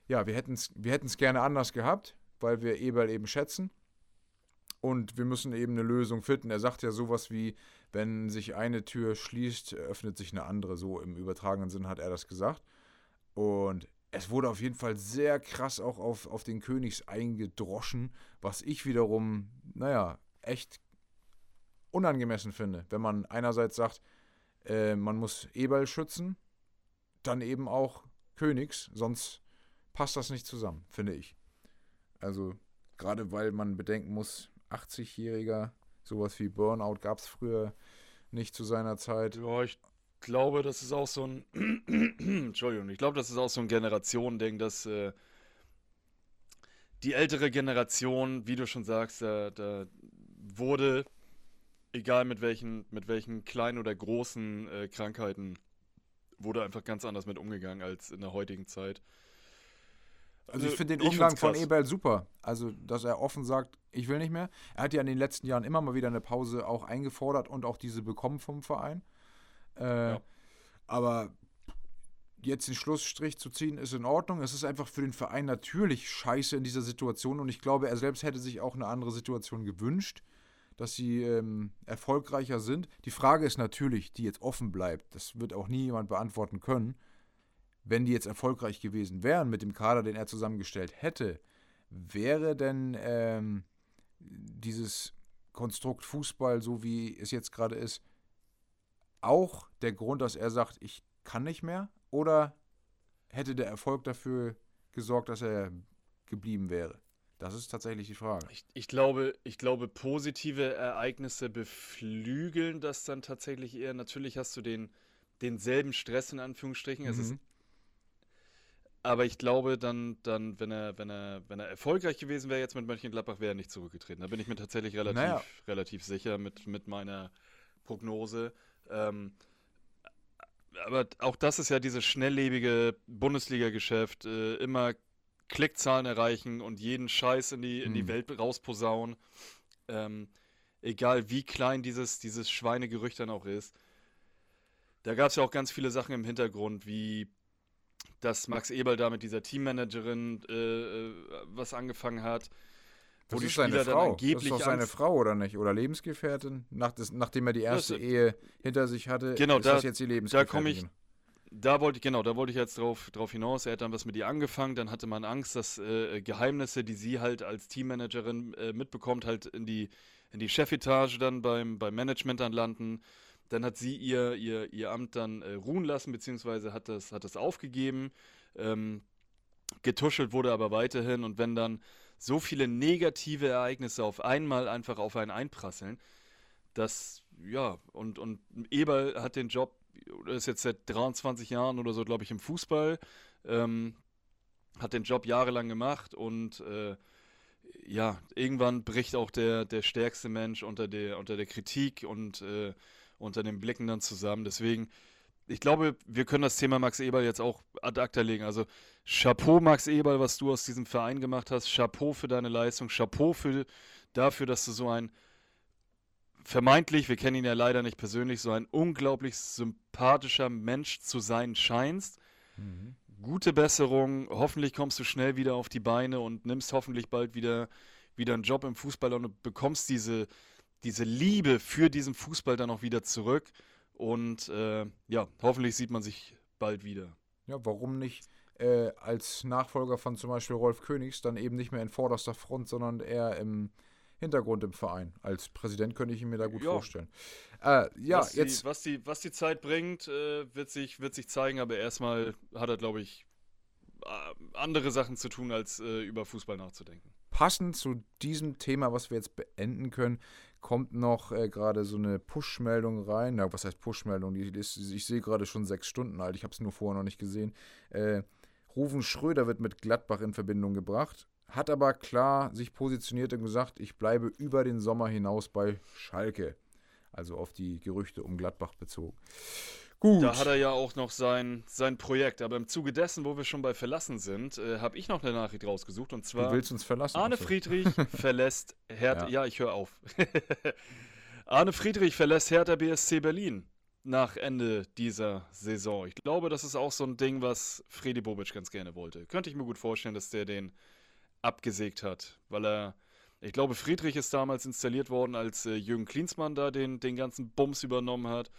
ja, wir hätten es wir gerne anders gehabt, weil wir Eberl eben schätzen und wir müssen eben eine Lösung finden. Er sagt ja sowas wie, wenn sich eine Tür schließt, öffnet sich eine andere. So im übertragenen Sinn hat er das gesagt. Und es wurde auf jeden Fall sehr krass auch auf, auf den Königs eingedroschen, was ich wiederum, naja, echt unangemessen finde. Wenn man einerseits sagt, äh, man muss Eberl schützen, dann eben auch Königs, sonst passt das nicht zusammen, finde ich. Also gerade weil man bedenken muss, 80-Jähriger. Sowas wie Burnout gab es früher nicht zu seiner Zeit. Ja, ich glaube, das ist auch so ein. Entschuldigung, ich glaube, das ist auch so ein Generationending, dass äh, die ältere Generation, wie du schon sagst, da, da wurde, egal mit welchen, mit welchen kleinen oder großen äh, Krankheiten, wurde einfach ganz anders mit umgegangen als in der heutigen Zeit. Also, ich finde den Umgang von Eberl super. Also, dass er offen sagt, ich will nicht mehr. Er hat ja in den letzten Jahren immer mal wieder eine Pause auch eingefordert und auch diese bekommen vom Verein. Äh, ja. Aber jetzt den Schlussstrich zu ziehen, ist in Ordnung. Es ist einfach für den Verein natürlich scheiße in dieser Situation und ich glaube, er selbst hätte sich auch eine andere Situation gewünscht, dass sie ähm, erfolgreicher sind. Die Frage ist natürlich, die jetzt offen bleibt, das wird auch nie jemand beantworten können wenn die jetzt erfolgreich gewesen wären mit dem Kader, den er zusammengestellt hätte, wäre denn ähm, dieses Konstrukt Fußball, so wie es jetzt gerade ist, auch der Grund, dass er sagt, ich kann nicht mehr? Oder hätte der Erfolg dafür gesorgt, dass er geblieben wäre? Das ist tatsächlich die Frage. Ich, ich, glaube, ich glaube, positive Ereignisse beflügeln das dann tatsächlich eher. Natürlich hast du den, denselben Stress in Anführungsstrichen. Mhm. Es ist aber ich glaube, dann, dann, wenn er, wenn er, wenn er erfolgreich gewesen wäre jetzt mit Mönchengladbach, wäre er nicht zurückgetreten. Da bin ich mir tatsächlich relativ, naja. relativ sicher mit, mit meiner Prognose. Ähm, aber auch das ist ja dieses schnelllebige Bundesliga-Geschäft. Äh, immer Klickzahlen erreichen und jeden Scheiß in die, in die hm. Welt rausposaunen. Ähm, egal wie klein dieses, dieses Schweinegerücht dann auch ist. Da gab es ja auch ganz viele Sachen im Hintergrund, wie dass Max Eberl da mit dieser Teammanagerin äh, äh was angefangen hat. Wo das die Spieler seine Frau. angeblich. Das ist doch seine Frau, oder nicht? Oder Lebensgefährtin? Nach des, nachdem er die erste das, Ehe hinter sich hatte, genau, ist da, das jetzt die Lebensgefährtin. Da komme ich. Da wollte ich, genau, da wollte ich jetzt drauf, drauf hinaus. Er hat dann was mit ihr angefangen, dann hatte man Angst, dass äh, Geheimnisse, die sie halt als Teammanagerin äh, mitbekommt, halt in die, in die Chefetage dann beim, beim Management dann landen. Dann hat sie ihr, ihr, ihr Amt dann äh, ruhen lassen, beziehungsweise hat das, hat das aufgegeben. Ähm, getuschelt wurde aber weiterhin. Und wenn dann so viele negative Ereignisse auf einmal einfach auf einen einprasseln, dass, ja, und, und Eberl hat den Job, ist jetzt seit 23 Jahren oder so, glaube ich, im Fußball, ähm, hat den Job jahrelang gemacht und äh, ja, irgendwann bricht auch der, der stärkste Mensch unter der, unter der Kritik und äh, unter den Blicken dann zusammen. Deswegen, ich glaube, wir können das Thema Max Eberl jetzt auch ad acta legen. Also Chapeau, Max Eberl, was du aus diesem Verein gemacht hast. Chapeau für deine Leistung. Chapeau für, dafür, dass du so ein vermeintlich, wir kennen ihn ja leider nicht persönlich, so ein unglaublich sympathischer Mensch zu sein scheinst. Mhm. Gute Besserung. Hoffentlich kommst du schnell wieder auf die Beine und nimmst hoffentlich bald wieder, wieder einen Job im Fußball und bekommst diese, diese Liebe für diesen Fußball dann auch wieder zurück. Und äh, ja, hoffentlich sieht man sich bald wieder. Ja, warum nicht äh, als Nachfolger von zum Beispiel Rolf Königs dann eben nicht mehr in vorderster Front, sondern eher im Hintergrund im Verein. Als Präsident könnte ich ihn mir da gut Ja. vorstellen. Äh, ja, was, jetzt. die, was, die, was die Zeit bringt, äh, wird, sich, wird sich zeigen, aber erstmal hat er, glaube ich, äh, andere Sachen zu tun, als äh, über Fußball nachzudenken. passend zu diesem Thema, was wir jetzt beenden können, kommt noch äh, gerade so eine Push-Meldung rein. Na, was heißt Push-Meldung? Ich sehe gerade schon sechs Stunden alt. Ich habe es nur vorher noch nicht gesehen. Äh, Rufen Schröder wird mit Gladbach in Verbindung gebracht, hat aber klar sich positioniert und gesagt, ich bleibe über den Sommer hinaus bei Schalke. Also auf die Gerüchte um Gladbach bezogen. Gut. Da hat er ja auch noch sein, sein Projekt. Aber im Zuge dessen, wo wir schon bei Verlassen sind, äh, habe ich noch eine Nachricht rausgesucht. Und du zwar: willst uns verlassen. Arne Achso. Friedrich verlässt Hertha. Ja. Ja, ich höre auf. Arne Friedrich verlässt Hertha BSC Berlin nach Ende dieser Saison. Ich glaube, das ist auch so ein Ding, was Fredi Bobic ganz gerne wollte. Könnte ich mir gut vorstellen, dass der den abgesägt hat, weil er. Ich glaube, Friedrich ist damals installiert worden, als äh, Jürgen Klinsmann da den, den ganzen Bums übernommen hat.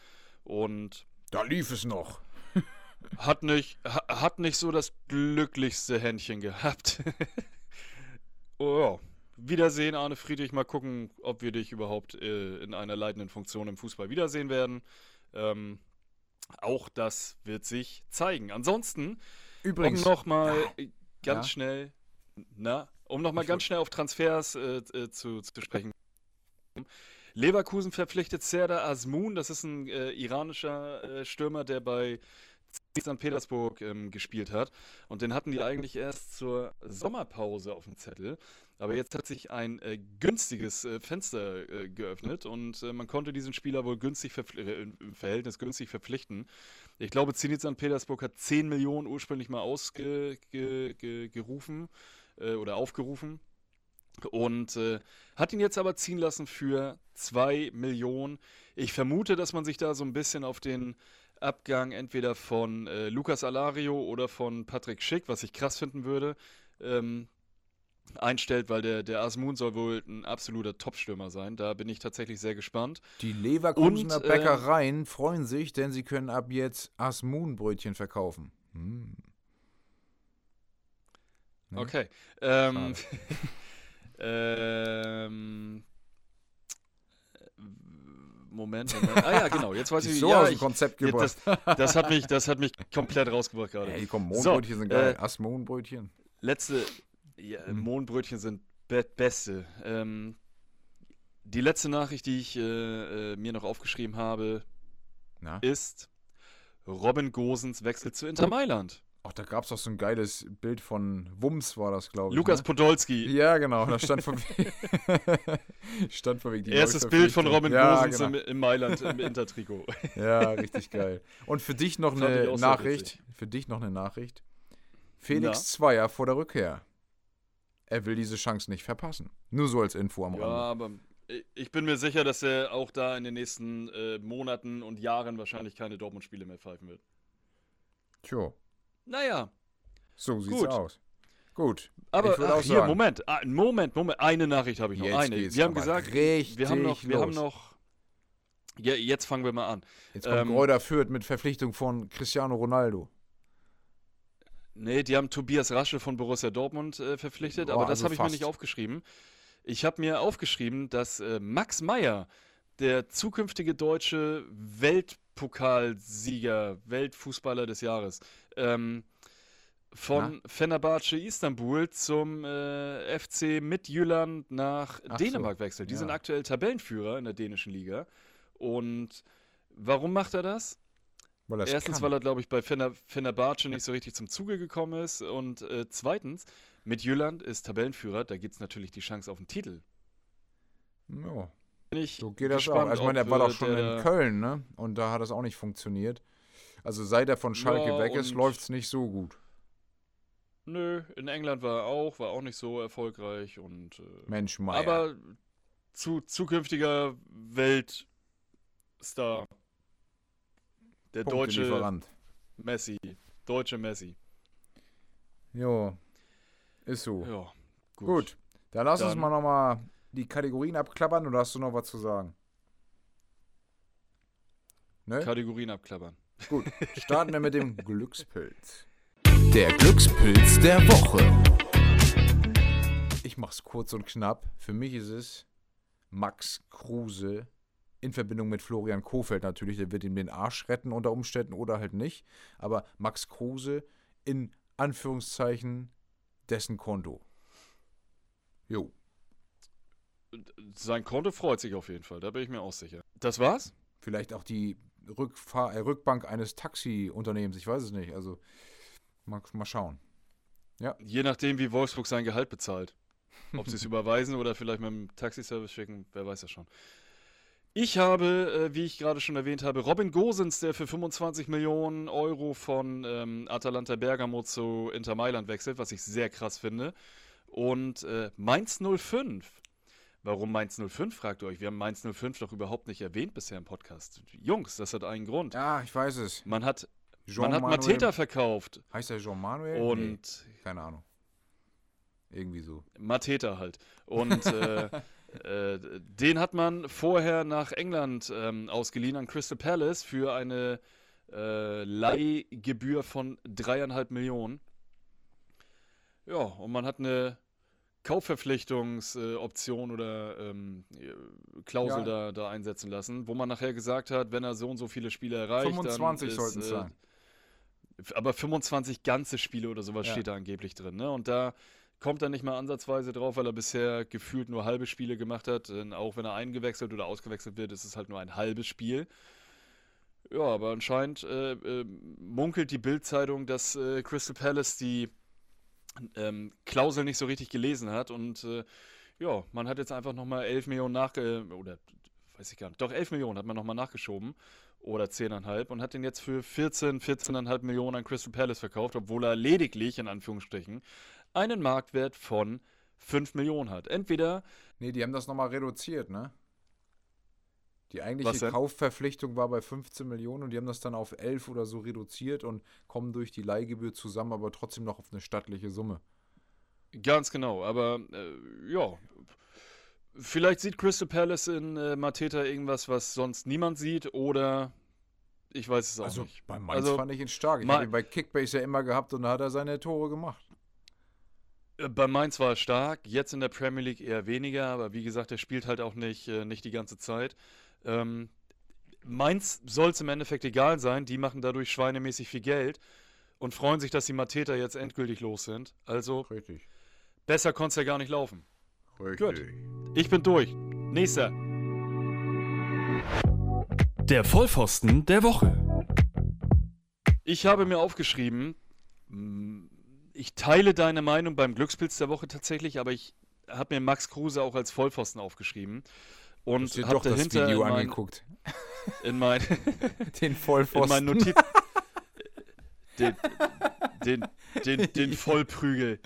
Und Da lief es noch. hat nicht, ha, hat nicht so das glücklichste Händchen gehabt. oh, ja. Wiedersehen, Arne Friedrich. Mal gucken, ob wir dich überhaupt äh, in einer leitenden Funktion im Fußball wiedersehen werden. Ähm, auch das wird sich zeigen. Ansonsten, Übrigens, um nochmal Ja. ganz schnell, na, um nochmal ganz schnell auf Transfers äh, äh, zu, zu sprechen. Leverkusen verpflichtet Serdar Azmoun, das ist ein äh, iranischer äh, Stürmer, der bei St. Petersburg ähm, gespielt hat. Und den hatten die eigentlich erst zur Sommerpause auf dem Zettel. Aber jetzt hat sich ein äh, günstiges äh, Fenster äh, geöffnet und äh, man konnte diesen Spieler wohl günstig äh, im Verhältnis günstig verpflichten. Ich glaube, Zenit St. Petersburg hat 10 Millionen ursprünglich mal ausgerufen ge, äh, oder aufgerufen. Und äh, hat ihn jetzt aber ziehen lassen für 2 Millionen. Ich vermute, dass man sich da so ein bisschen auf den Abgang entweder von äh, Lucas Alario oder von Patrick Schick, was ich krass finden würde, ähm, einstellt, weil der, der Asmun soll wohl ein absoluter Topstürmer sein. Da bin ich tatsächlich sehr gespannt. Die Leverkusener Und, äh, Bäckereien freuen sich, denn sie können ab jetzt Asmun-Brötchen verkaufen. Hm. Ne? Okay. Ähm, ähm, Moment, Moment. Ah ja, genau. Jetzt weiß ich, so ja, aus dem ich, Konzept gebracht. das, das, hat mich, das hat mich komplett rausgebracht gerade. Ey, komm, So, Mohnbrötchen sind geil. äh, Asmun-Brötchen. Letzte, ja, Hm. Mohnbrötchen sind be beste. Ähm, die letzte Nachricht, die ich äh, äh, mir noch aufgeschrieben habe, Na? ist Robin Gosens Wechsel zu Inter Mailand. Ach, da gab es doch so ein geiles Bild von Wums, war das, glaube ich. Lukas ne? Podolski. Ja, genau. Da stand von, stand von wegen Erstes Bild von Robin ja, Gosens genau. im, Mailand im Intertrikot. Ja, richtig geil. Und für dich noch eine Nachricht. Für dich noch eine Nachricht. Felix Na? Zweier vor der Rückkehr. Er will diese Chance nicht verpassen. Nur so als Info am Ja, Rande. aber ich- ich bin mir sicher, dass er auch da in den nächsten äh, Monaten und Jahren wahrscheinlich keine Dortmund-Spiele mehr pfeifen wird. Tja, Naja, so sieht's Gut. aus. Gut. aber ach, hier, sagen- Moment, ah, Moment, Moment, eine Nachricht habe ich noch. Jetzt eine. Wir haben gesagt, wir haben noch, wir haben los. noch. Ja, jetzt fangen wir mal an. Jetzt kommt ähm, Gräuter Fürth mit Verpflichtung von Cristiano Ronaldo. Nee, die haben Tobias Rasche von Borussia Dortmund äh, verpflichtet, Boah, aber das also habe ich mir nicht aufgeschrieben. Ich habe mir aufgeschrieben, dass äh, Max Meyer, der zukünftige deutsche Weltpokalsieger, Weltfußballer des Jahres, ähm, von Fenerbahce Istanbul zum äh, FC Midtjylland nach Ach so, Dänemark wechselt. Die ja. sind aktuell Tabellenführer in der dänischen Liga. Und warum macht er das? Weil er's Erstens, kann. weil er, glaube ich, bei Fener, Fenerbahce nicht so richtig zum Zuge gekommen ist. Und äh, zweitens, mit Jylland ist Tabellenführer, da gibt es natürlich die Chance auf den Titel. Ja, Bin ich so geht das auch. Also, ich meine, er war doch äh, schon in Köln, ne? Und da hat das auch nicht funktioniert. Also seit er von Schalke Ja, weg ist, und- läuft's nicht so gut. Nö, in England war er auch, war auch nicht so erfolgreich. Und, äh, Mensch, Meier. aber zu, zukünftiger Weltstar. Der deutsche Punktelieferant. Messi. Deutsche Messi. Jo, ist so. Ja, gut. Gut, dann lass uns Dann- mal nochmal die Kategorien abklappern oder hast du noch was zu sagen? Ne? Kategorien abklappern. Gut, starten wir mit dem Glückspilz. Der Glückspilz der Woche. Ich mach's kurz und knapp. Für mich ist es Max Kruse in Verbindung mit Florian Kofeld natürlich, der wird ihm den Arsch retten unter Umständen oder halt nicht. Aber Max Kruse in Anführungszeichen dessen Konto. Jo. Sein Konto freut sich auf jeden Fall, da bin ich mir auch sicher. Das war's? Vielleicht auch die Rückfahr äh, Rückbank eines Taxiunternehmens, ich weiß es nicht. Also mal, mal schauen. Ja. Je nachdem, wie Wolfsburg sein Gehalt bezahlt. Ob sie es überweisen oder vielleicht mit dem Taxiservice schicken, wer weiß das schon. Ich habe, äh, wie ich gerade schon erwähnt habe, Robin Gosens, der für 25 Millionen Euro von ähm, Atalanta Bergamo zu Inter Mailand wechselt, was ich sehr krass finde. Und äh, Mainz 05. Warum Mainz 05, fragt ihr euch. Wir haben Mainz 05 doch überhaupt nicht erwähnt bisher im Podcast. Jungs, das hat einen Grund. Ja, ich weiß es. Man hat, man hat Mateta verkauft. Heißt der Jean-Manuel? Und. Nee, keine Ahnung. Irgendwie so. Mateta halt. Und äh, äh, den hat man vorher nach England ähm, ausgeliehen an Crystal Palace für eine äh, Leihgebühr von dreieinhalb Millionen. Ja, und man hat eine Kaufverpflichtungsoption oder ähm, Klausel ja. da, da einsetzen lassen, wo man nachher gesagt hat, wenn er so und so viele Spiele erreicht, 25 sollten es äh, sein. Aber 25 ganze Spiele oder sowas ja. steht da angeblich drin. Ne? Und da kommt er nicht mal ansatzweise drauf, weil er bisher gefühlt nur halbe Spiele gemacht hat. Denn auch wenn er eingewechselt oder ausgewechselt wird, ist es halt nur ein halbes Spiel. Ja, aber anscheinend äh, äh, munkelt die Bildzeitung, dass äh, Crystal Palace die ähm, Klausel nicht so richtig gelesen hat und äh, ja, man hat jetzt einfach nochmal 11 Millionen nachge... oder weiß ich gar nicht, doch 11 Millionen hat man nochmal nachgeschoben oder 10,5 und hat den jetzt für 14, 14,5 Millionen an Crystal Palace verkauft, obwohl er lediglich, in Anführungsstrichen, einen Marktwert von 5 Millionen hat. Entweder. Nee, die haben das nochmal reduziert, ne? Die eigentliche Kaufverpflichtung war bei 15 Millionen und die haben das dann auf 11 oder so reduziert und kommen durch die Leihgebühr zusammen, aber trotzdem noch auf eine stattliche Summe. Ganz genau, aber äh, ja. Vielleicht sieht Crystal Palace in äh, Mateta irgendwas, was sonst niemand sieht, oder ich weiß es auch also, nicht. Bei Mainz also, fand ich ihn stark. Ich habe ihn bei Kickbase ja immer gehabt und da hat er seine Tore gemacht. Äh, bei Mainz war er stark, jetzt in der Premier League eher weniger, aber wie gesagt, er spielt halt auch nicht, äh, nicht die ganze Zeit. Ähm, Mainz soll es im Endeffekt egal sein, die machen dadurch schweinemäßig viel Geld und freuen sich, dass die Mateta jetzt endgültig los sind. Also, Richtig. besser konnte es ja gar nicht laufen. Richtig. Gut, ich bin durch. Nächster. Der Vollpfosten der Woche. Ich habe mir aufgeschrieben, ich teile deine Meinung beim Glückspilz der Woche tatsächlich, aber ich habe mir Max Kruse auch als Vollpfosten aufgeschrieben. Und habe dahinter das Video in mein, angeguckt. In mein den Vollpfosten. In mein Notiz den, den, den, den Vollprügel.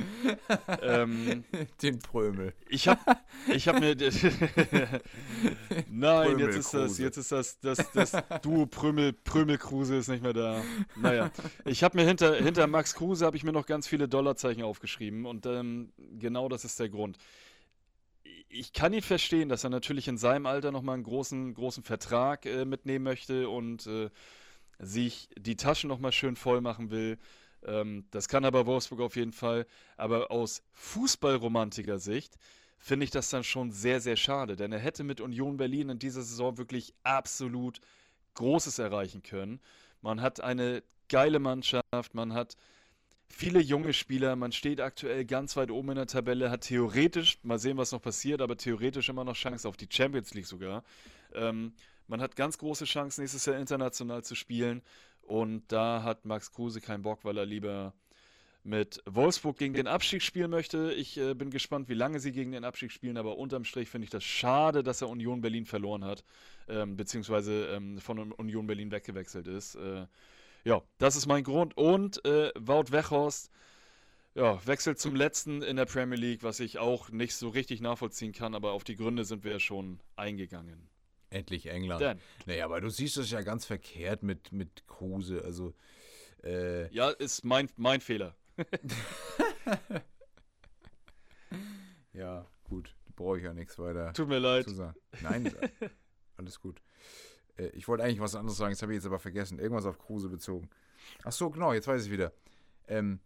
Ähm, den Prömel. Ich habe ich hab mir. Nein, jetzt ist das, jetzt ist das, das, das Duo Prömel, Prömel-Kruse ist nicht mehr da. Naja, ich habe mir hinter, hinter Max Kruse habe ich mir noch ganz viele Dollarzeichen aufgeschrieben und ähm, genau das ist der Grund. Ich kann ihn verstehen, dass er natürlich in seinem Alter nochmal einen großen, großen Vertrag äh, mitnehmen möchte und äh, sich die Taschen nochmal schön voll machen will. Ähm, das kann aber Wolfsburg auf jeden Fall. Aber aus Fußballromantiker Sicht finde ich das dann schon sehr, sehr schade. Denn er hätte mit Union Berlin in dieser Saison wirklich absolut Großes erreichen können. Man hat eine geile Mannschaft, man hat viele junge Spieler, man steht aktuell ganz weit oben in der Tabelle, hat theoretisch, mal sehen, was noch passiert, aber theoretisch immer noch Chance auf die Champions League sogar. Ähm, man hat ganz große Chancen, nächstes Jahr international zu spielen. Und da hat Max Kruse keinen Bock, weil er lieber mit Wolfsburg gegen den Abstieg spielen möchte. Ich äh, bin gespannt, wie lange sie gegen den Abstieg spielen, aber unterm Strich finde ich das schade, dass er Union Berlin verloren hat, ähm, beziehungsweise ähm, von Union Berlin weggewechselt ist. Äh, ja, das ist mein Grund. Und äh, Wout Weghorst ja, wechselt zum letzten in der Premier League, was ich auch nicht so richtig nachvollziehen kann, aber auf die Gründe sind wir ja schon eingegangen. Endlich England. Dann. Naja, aber du siehst das ja ganz verkehrt mit, mit Kruse. Also, äh ja, ist mein, mein Fehler. ja, gut. Brauche ich ja nichts weiter. Tut mir leid. Zu sagen. Nein, alles gut. Äh, ich wollte eigentlich was anderes sagen, das habe ich jetzt aber vergessen. Irgendwas auf Kruse bezogen. Ach so, genau, jetzt weiß ich wieder. Ähm,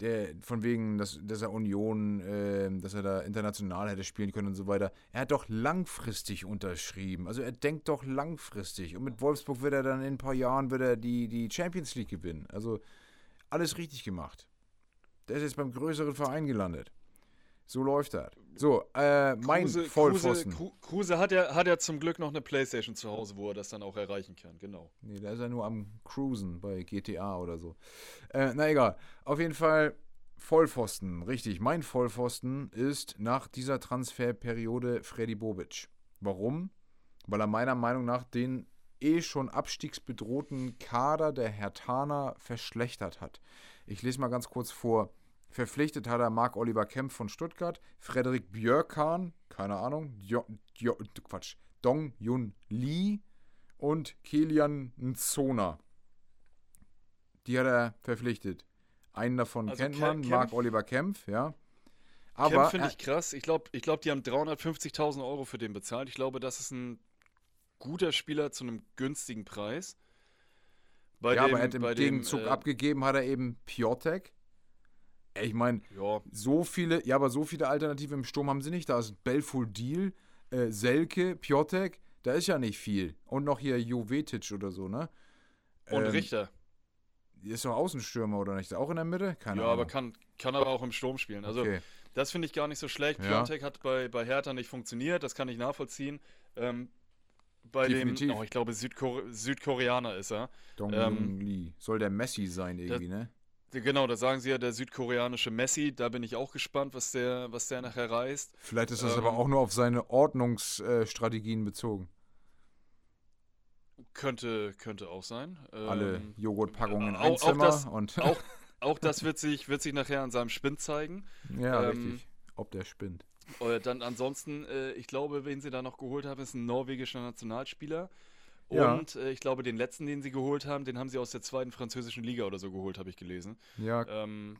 der, von wegen, dass, dass er Union, äh, dass er da international hätte spielen können und so weiter. Er hat doch langfristig unterschrieben. Also er denkt doch langfristig. Und mit Wolfsburg wird er dann in ein paar Jahren wird er die, die Champions League gewinnen. Also alles richtig gemacht. Der ist jetzt beim größeren Verein gelandet. So läuft das. So, äh, mein Kruse, Vollpfosten. Kruse, Kru- Kruse hat ja, hat ja zum Glück noch eine Playstation zu Hause, wo er das dann auch erreichen kann, genau. Nee, da ist er nur am Cruisen bei GTA oder so. Äh, na egal. Auf jeden Fall Vollpfosten. Richtig. Mein Vollpfosten ist nach dieser Transferperiode Freddy Bobic. Warum? Weil er meiner Meinung nach den eh schon abstiegsbedrohten Kader der Hertaner verschlechtert hat. Ich lese mal ganz kurz vor. Verpflichtet hat er Marc-Oliver Kempf von Stuttgart, Frederik Björkan, keine Ahnung, jo, jo, Quatsch, Dong Yun Lee und Kilian Nzona. Die hat er verpflichtet. Einen davon Also kennt Ke- man, Kempf- Marc-Oliver Kempf, ja. Aber finde er- ich krass. Ich glaube, ich glaub, die haben 350.000 Euro für den bezahlt. Ich glaube, das ist ein guter Spieler zu einem günstigen Preis. Bei ja, dem, aber er hat im Gegenzug äh, abgegeben, hat er eben Piotek. Ich meine, Ja, so viele, ja, aber so viele Alternativen im Sturm haben sie nicht. Da ist Belfodil, äh, Selke, Piotek, da ist ja nicht viel. Und noch hier Jovetic oder so, ne? und Ähm, Richter. Ist doch Außenstürmer oder nicht? Auch in der Mitte? Keine Ja, Ahnung. aber kann, kann aber auch im Sturm spielen. Also, okay. das finde ich gar nicht so schlecht. Ja. Piontek hat bei, bei Hertha nicht funktioniert, das kann ich nachvollziehen. Ähm, bei Definitiv. dem, oh, ich glaube, Südkore Südkoreaner ist er. Dong ähm, Lee. Soll der Messi sein irgendwie, ne? Genau, da sagen sie ja, der südkoreanische Messi. Da bin ich auch gespannt, was der, was der nachher reißt. Vielleicht ist das ähm, aber auch nur auf seine Ordnungsstrategien bezogen. Könnte, könnte auch sein. Alle Ähm, Joghurtpackungen in auch- ein auch Zimmer das- und auch, auch das wird sich, wird sich nachher an seinem Spind zeigen. ja, ähm, richtig. Ob der spinnt. Äh, dann ansonsten, äh, ich glaube, wen sie da noch geholt haben, ist ein norwegischer Nationalspieler. Ja. Und äh, ich glaube, den letzten, den sie geholt haben, den haben sie aus der zweiten französischen Liga oder so geholt, habe ich gelesen. Ja, Ähm,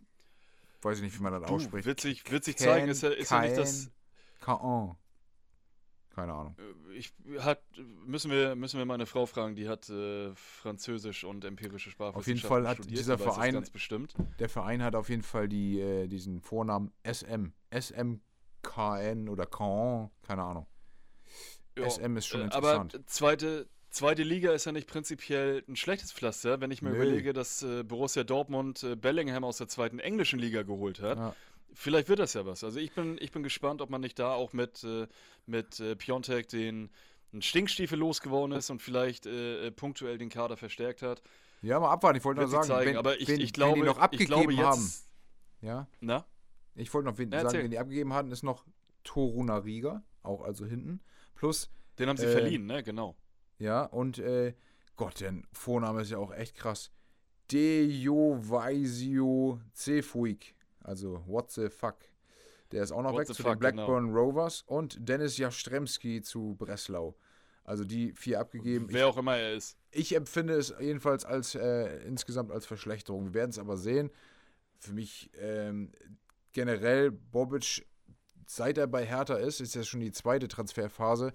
weiß ich nicht, wie man das du, ausspricht. wird sich, wird sich Ken- zeigen, ist ja, ist ja nicht das. Caen. Keine Ahnung. äh, Ich hat, müssen wir, müssen wir meine Frau fragen, die hat äh, Französisch und empirische Sprachwissenschaften Fall hat studiert, dieser Verein- ganz bestimmt. Der Verein hat auf jeden Fall die, äh, diesen Vornamen SM. SMKN oder Caen, keine Ahnung. Ja, SM ist schon äh, interessant. Aber zweite, zweite Liga ist ja nicht prinzipiell ein schlechtes Pflaster, wenn ich mir Nee. überlege, dass äh, Borussia Dortmund äh, Bellingham aus der zweiten englischen Liga geholt hat. Ja. Vielleicht wird das ja was. Also ich bin, ich bin gespannt, ob man nicht da auch mit, äh, mit äh, Piontek den einen Stinkstiefel losgeworden ist und vielleicht äh, äh, punktuell den Kader verstärkt hat. ja, mal abwarten. Ich wollte nur sagen, zeigen. wenn, aber ich, wenn, ich glaube, wenn die noch ich abgegeben glaube jetzt, haben. Ja, Na? ich wollte noch wen Ja, sagen, wenn die abgegeben hatten, ist noch Toruna Riga, auch also hinten. Plus, Den haben sie Äh, verliehen, ne? Genau. Ja, und äh, Gott, der Vorname ist ja auch echt krass. Dejovaisio Cefuig. Also, what the fuck. Der ist auch noch What weg zu fuck, den Blackburn Rovers und Dennis Jastremski zu Breslau. Also die vier abgegeben. Wer auch immer er ist. Ich empfinde es jedenfalls als äh, insgesamt als Verschlechterung. Wir werden es aber sehen. Für mich ähm, generell Bobic, seit er bei Hertha ist, ist ja schon die zweite Transferphase,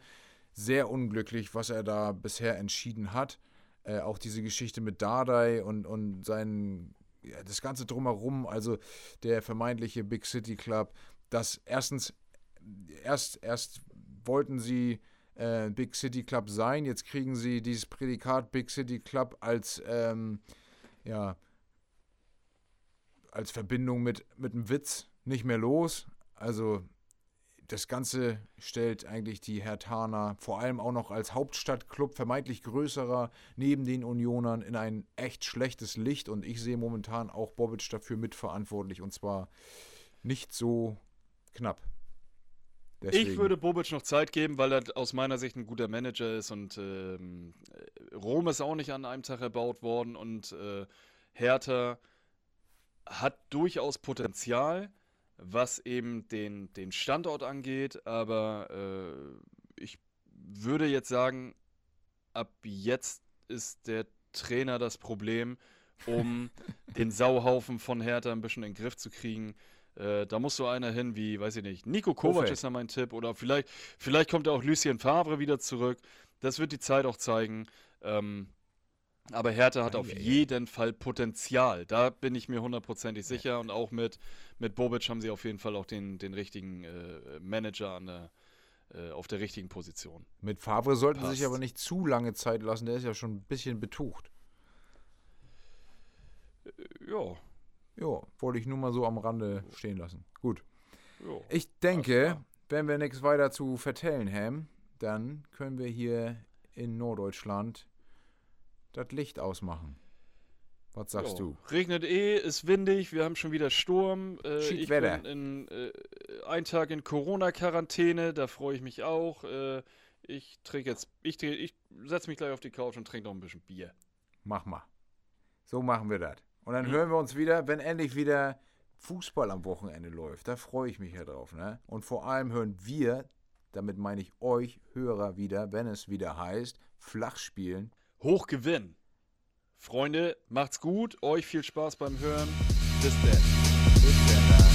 sehr unglücklich, was er da bisher entschieden hat. Äh, auch diese Geschichte mit Dardai und, und sein, ja, das Ganze drumherum, also der vermeintliche Big City Club, das erstens, erst, erst wollten sie äh, Big City Club sein, jetzt kriegen sie dieses Prädikat Big City Club als, ähm, ja, als Verbindung mit, mit einem Witz nicht mehr los. Also das Ganze stellt eigentlich die Hertaner vor allem auch noch als Hauptstadtclub vermeintlich größerer neben den Unionern in ein echt schlechtes Licht. Und ich sehe momentan auch Bobic dafür mitverantwortlich und zwar nicht so knapp. Ich würde Bobic noch Zeit geben, weil er aus meiner Sicht ein guter Manager ist und ähm, Rom ist auch nicht an einem Tag erbaut worden und äh, Hertha hat durchaus Potenzial, was eben den, den Standort angeht, aber äh, ich würde jetzt sagen, ab jetzt ist der Trainer das Problem, um den Sauhaufen von Hertha ein bisschen in den Griff zu kriegen. Äh, da muss so einer hin wie, weiß ich nicht, Nico Kovac ist ja mein Tipp. Oder vielleicht, vielleicht kommt auch Lucien Favre wieder zurück. Das wird die Zeit auch zeigen. Ähm, Aber Hertha hat auf jeden Fall Potenzial. Da bin ich mir hundertprozentig sicher. Und auch mit, mit Bobic haben sie auf jeden Fall auch den, den richtigen äh, Manager an der, äh, auf der richtigen Position. Mit Favre sollten sie sich aber nicht zu lange Zeit lassen. Der ist ja schon ein bisschen betucht. Äh, ja. Ja, wollte ich nur mal so am Rande stehen lassen. Gut. Jo. Ich denke, wenn wir nichts weiter zu vertellen haben, dann können wir hier in Norddeutschland das Licht ausmachen. Was sagst jo. du? Regnet eh, ist windig, wir haben schon wieder Sturm. Äh, ich Wetter. bin in, äh, ein Tag in Corona-Quarantäne, da freue ich mich auch. Äh, ich trinke jetzt, ich, ich setze mich gleich auf die Couch und trinke noch ein bisschen Bier. Mach mal. So machen wir das. Und dann mhm. hören wir uns wieder, wenn endlich wieder Fußball am Wochenende läuft. Da freue ich mich ja drauf. Ne? Und vor allem hören wir, damit meine ich euch Hörer wieder, wenn es wieder heißt, Flachspielen Hochgewinn. Freunde, macht's gut. Euch viel Spaß beim Hören. Bis dann. Bis dann.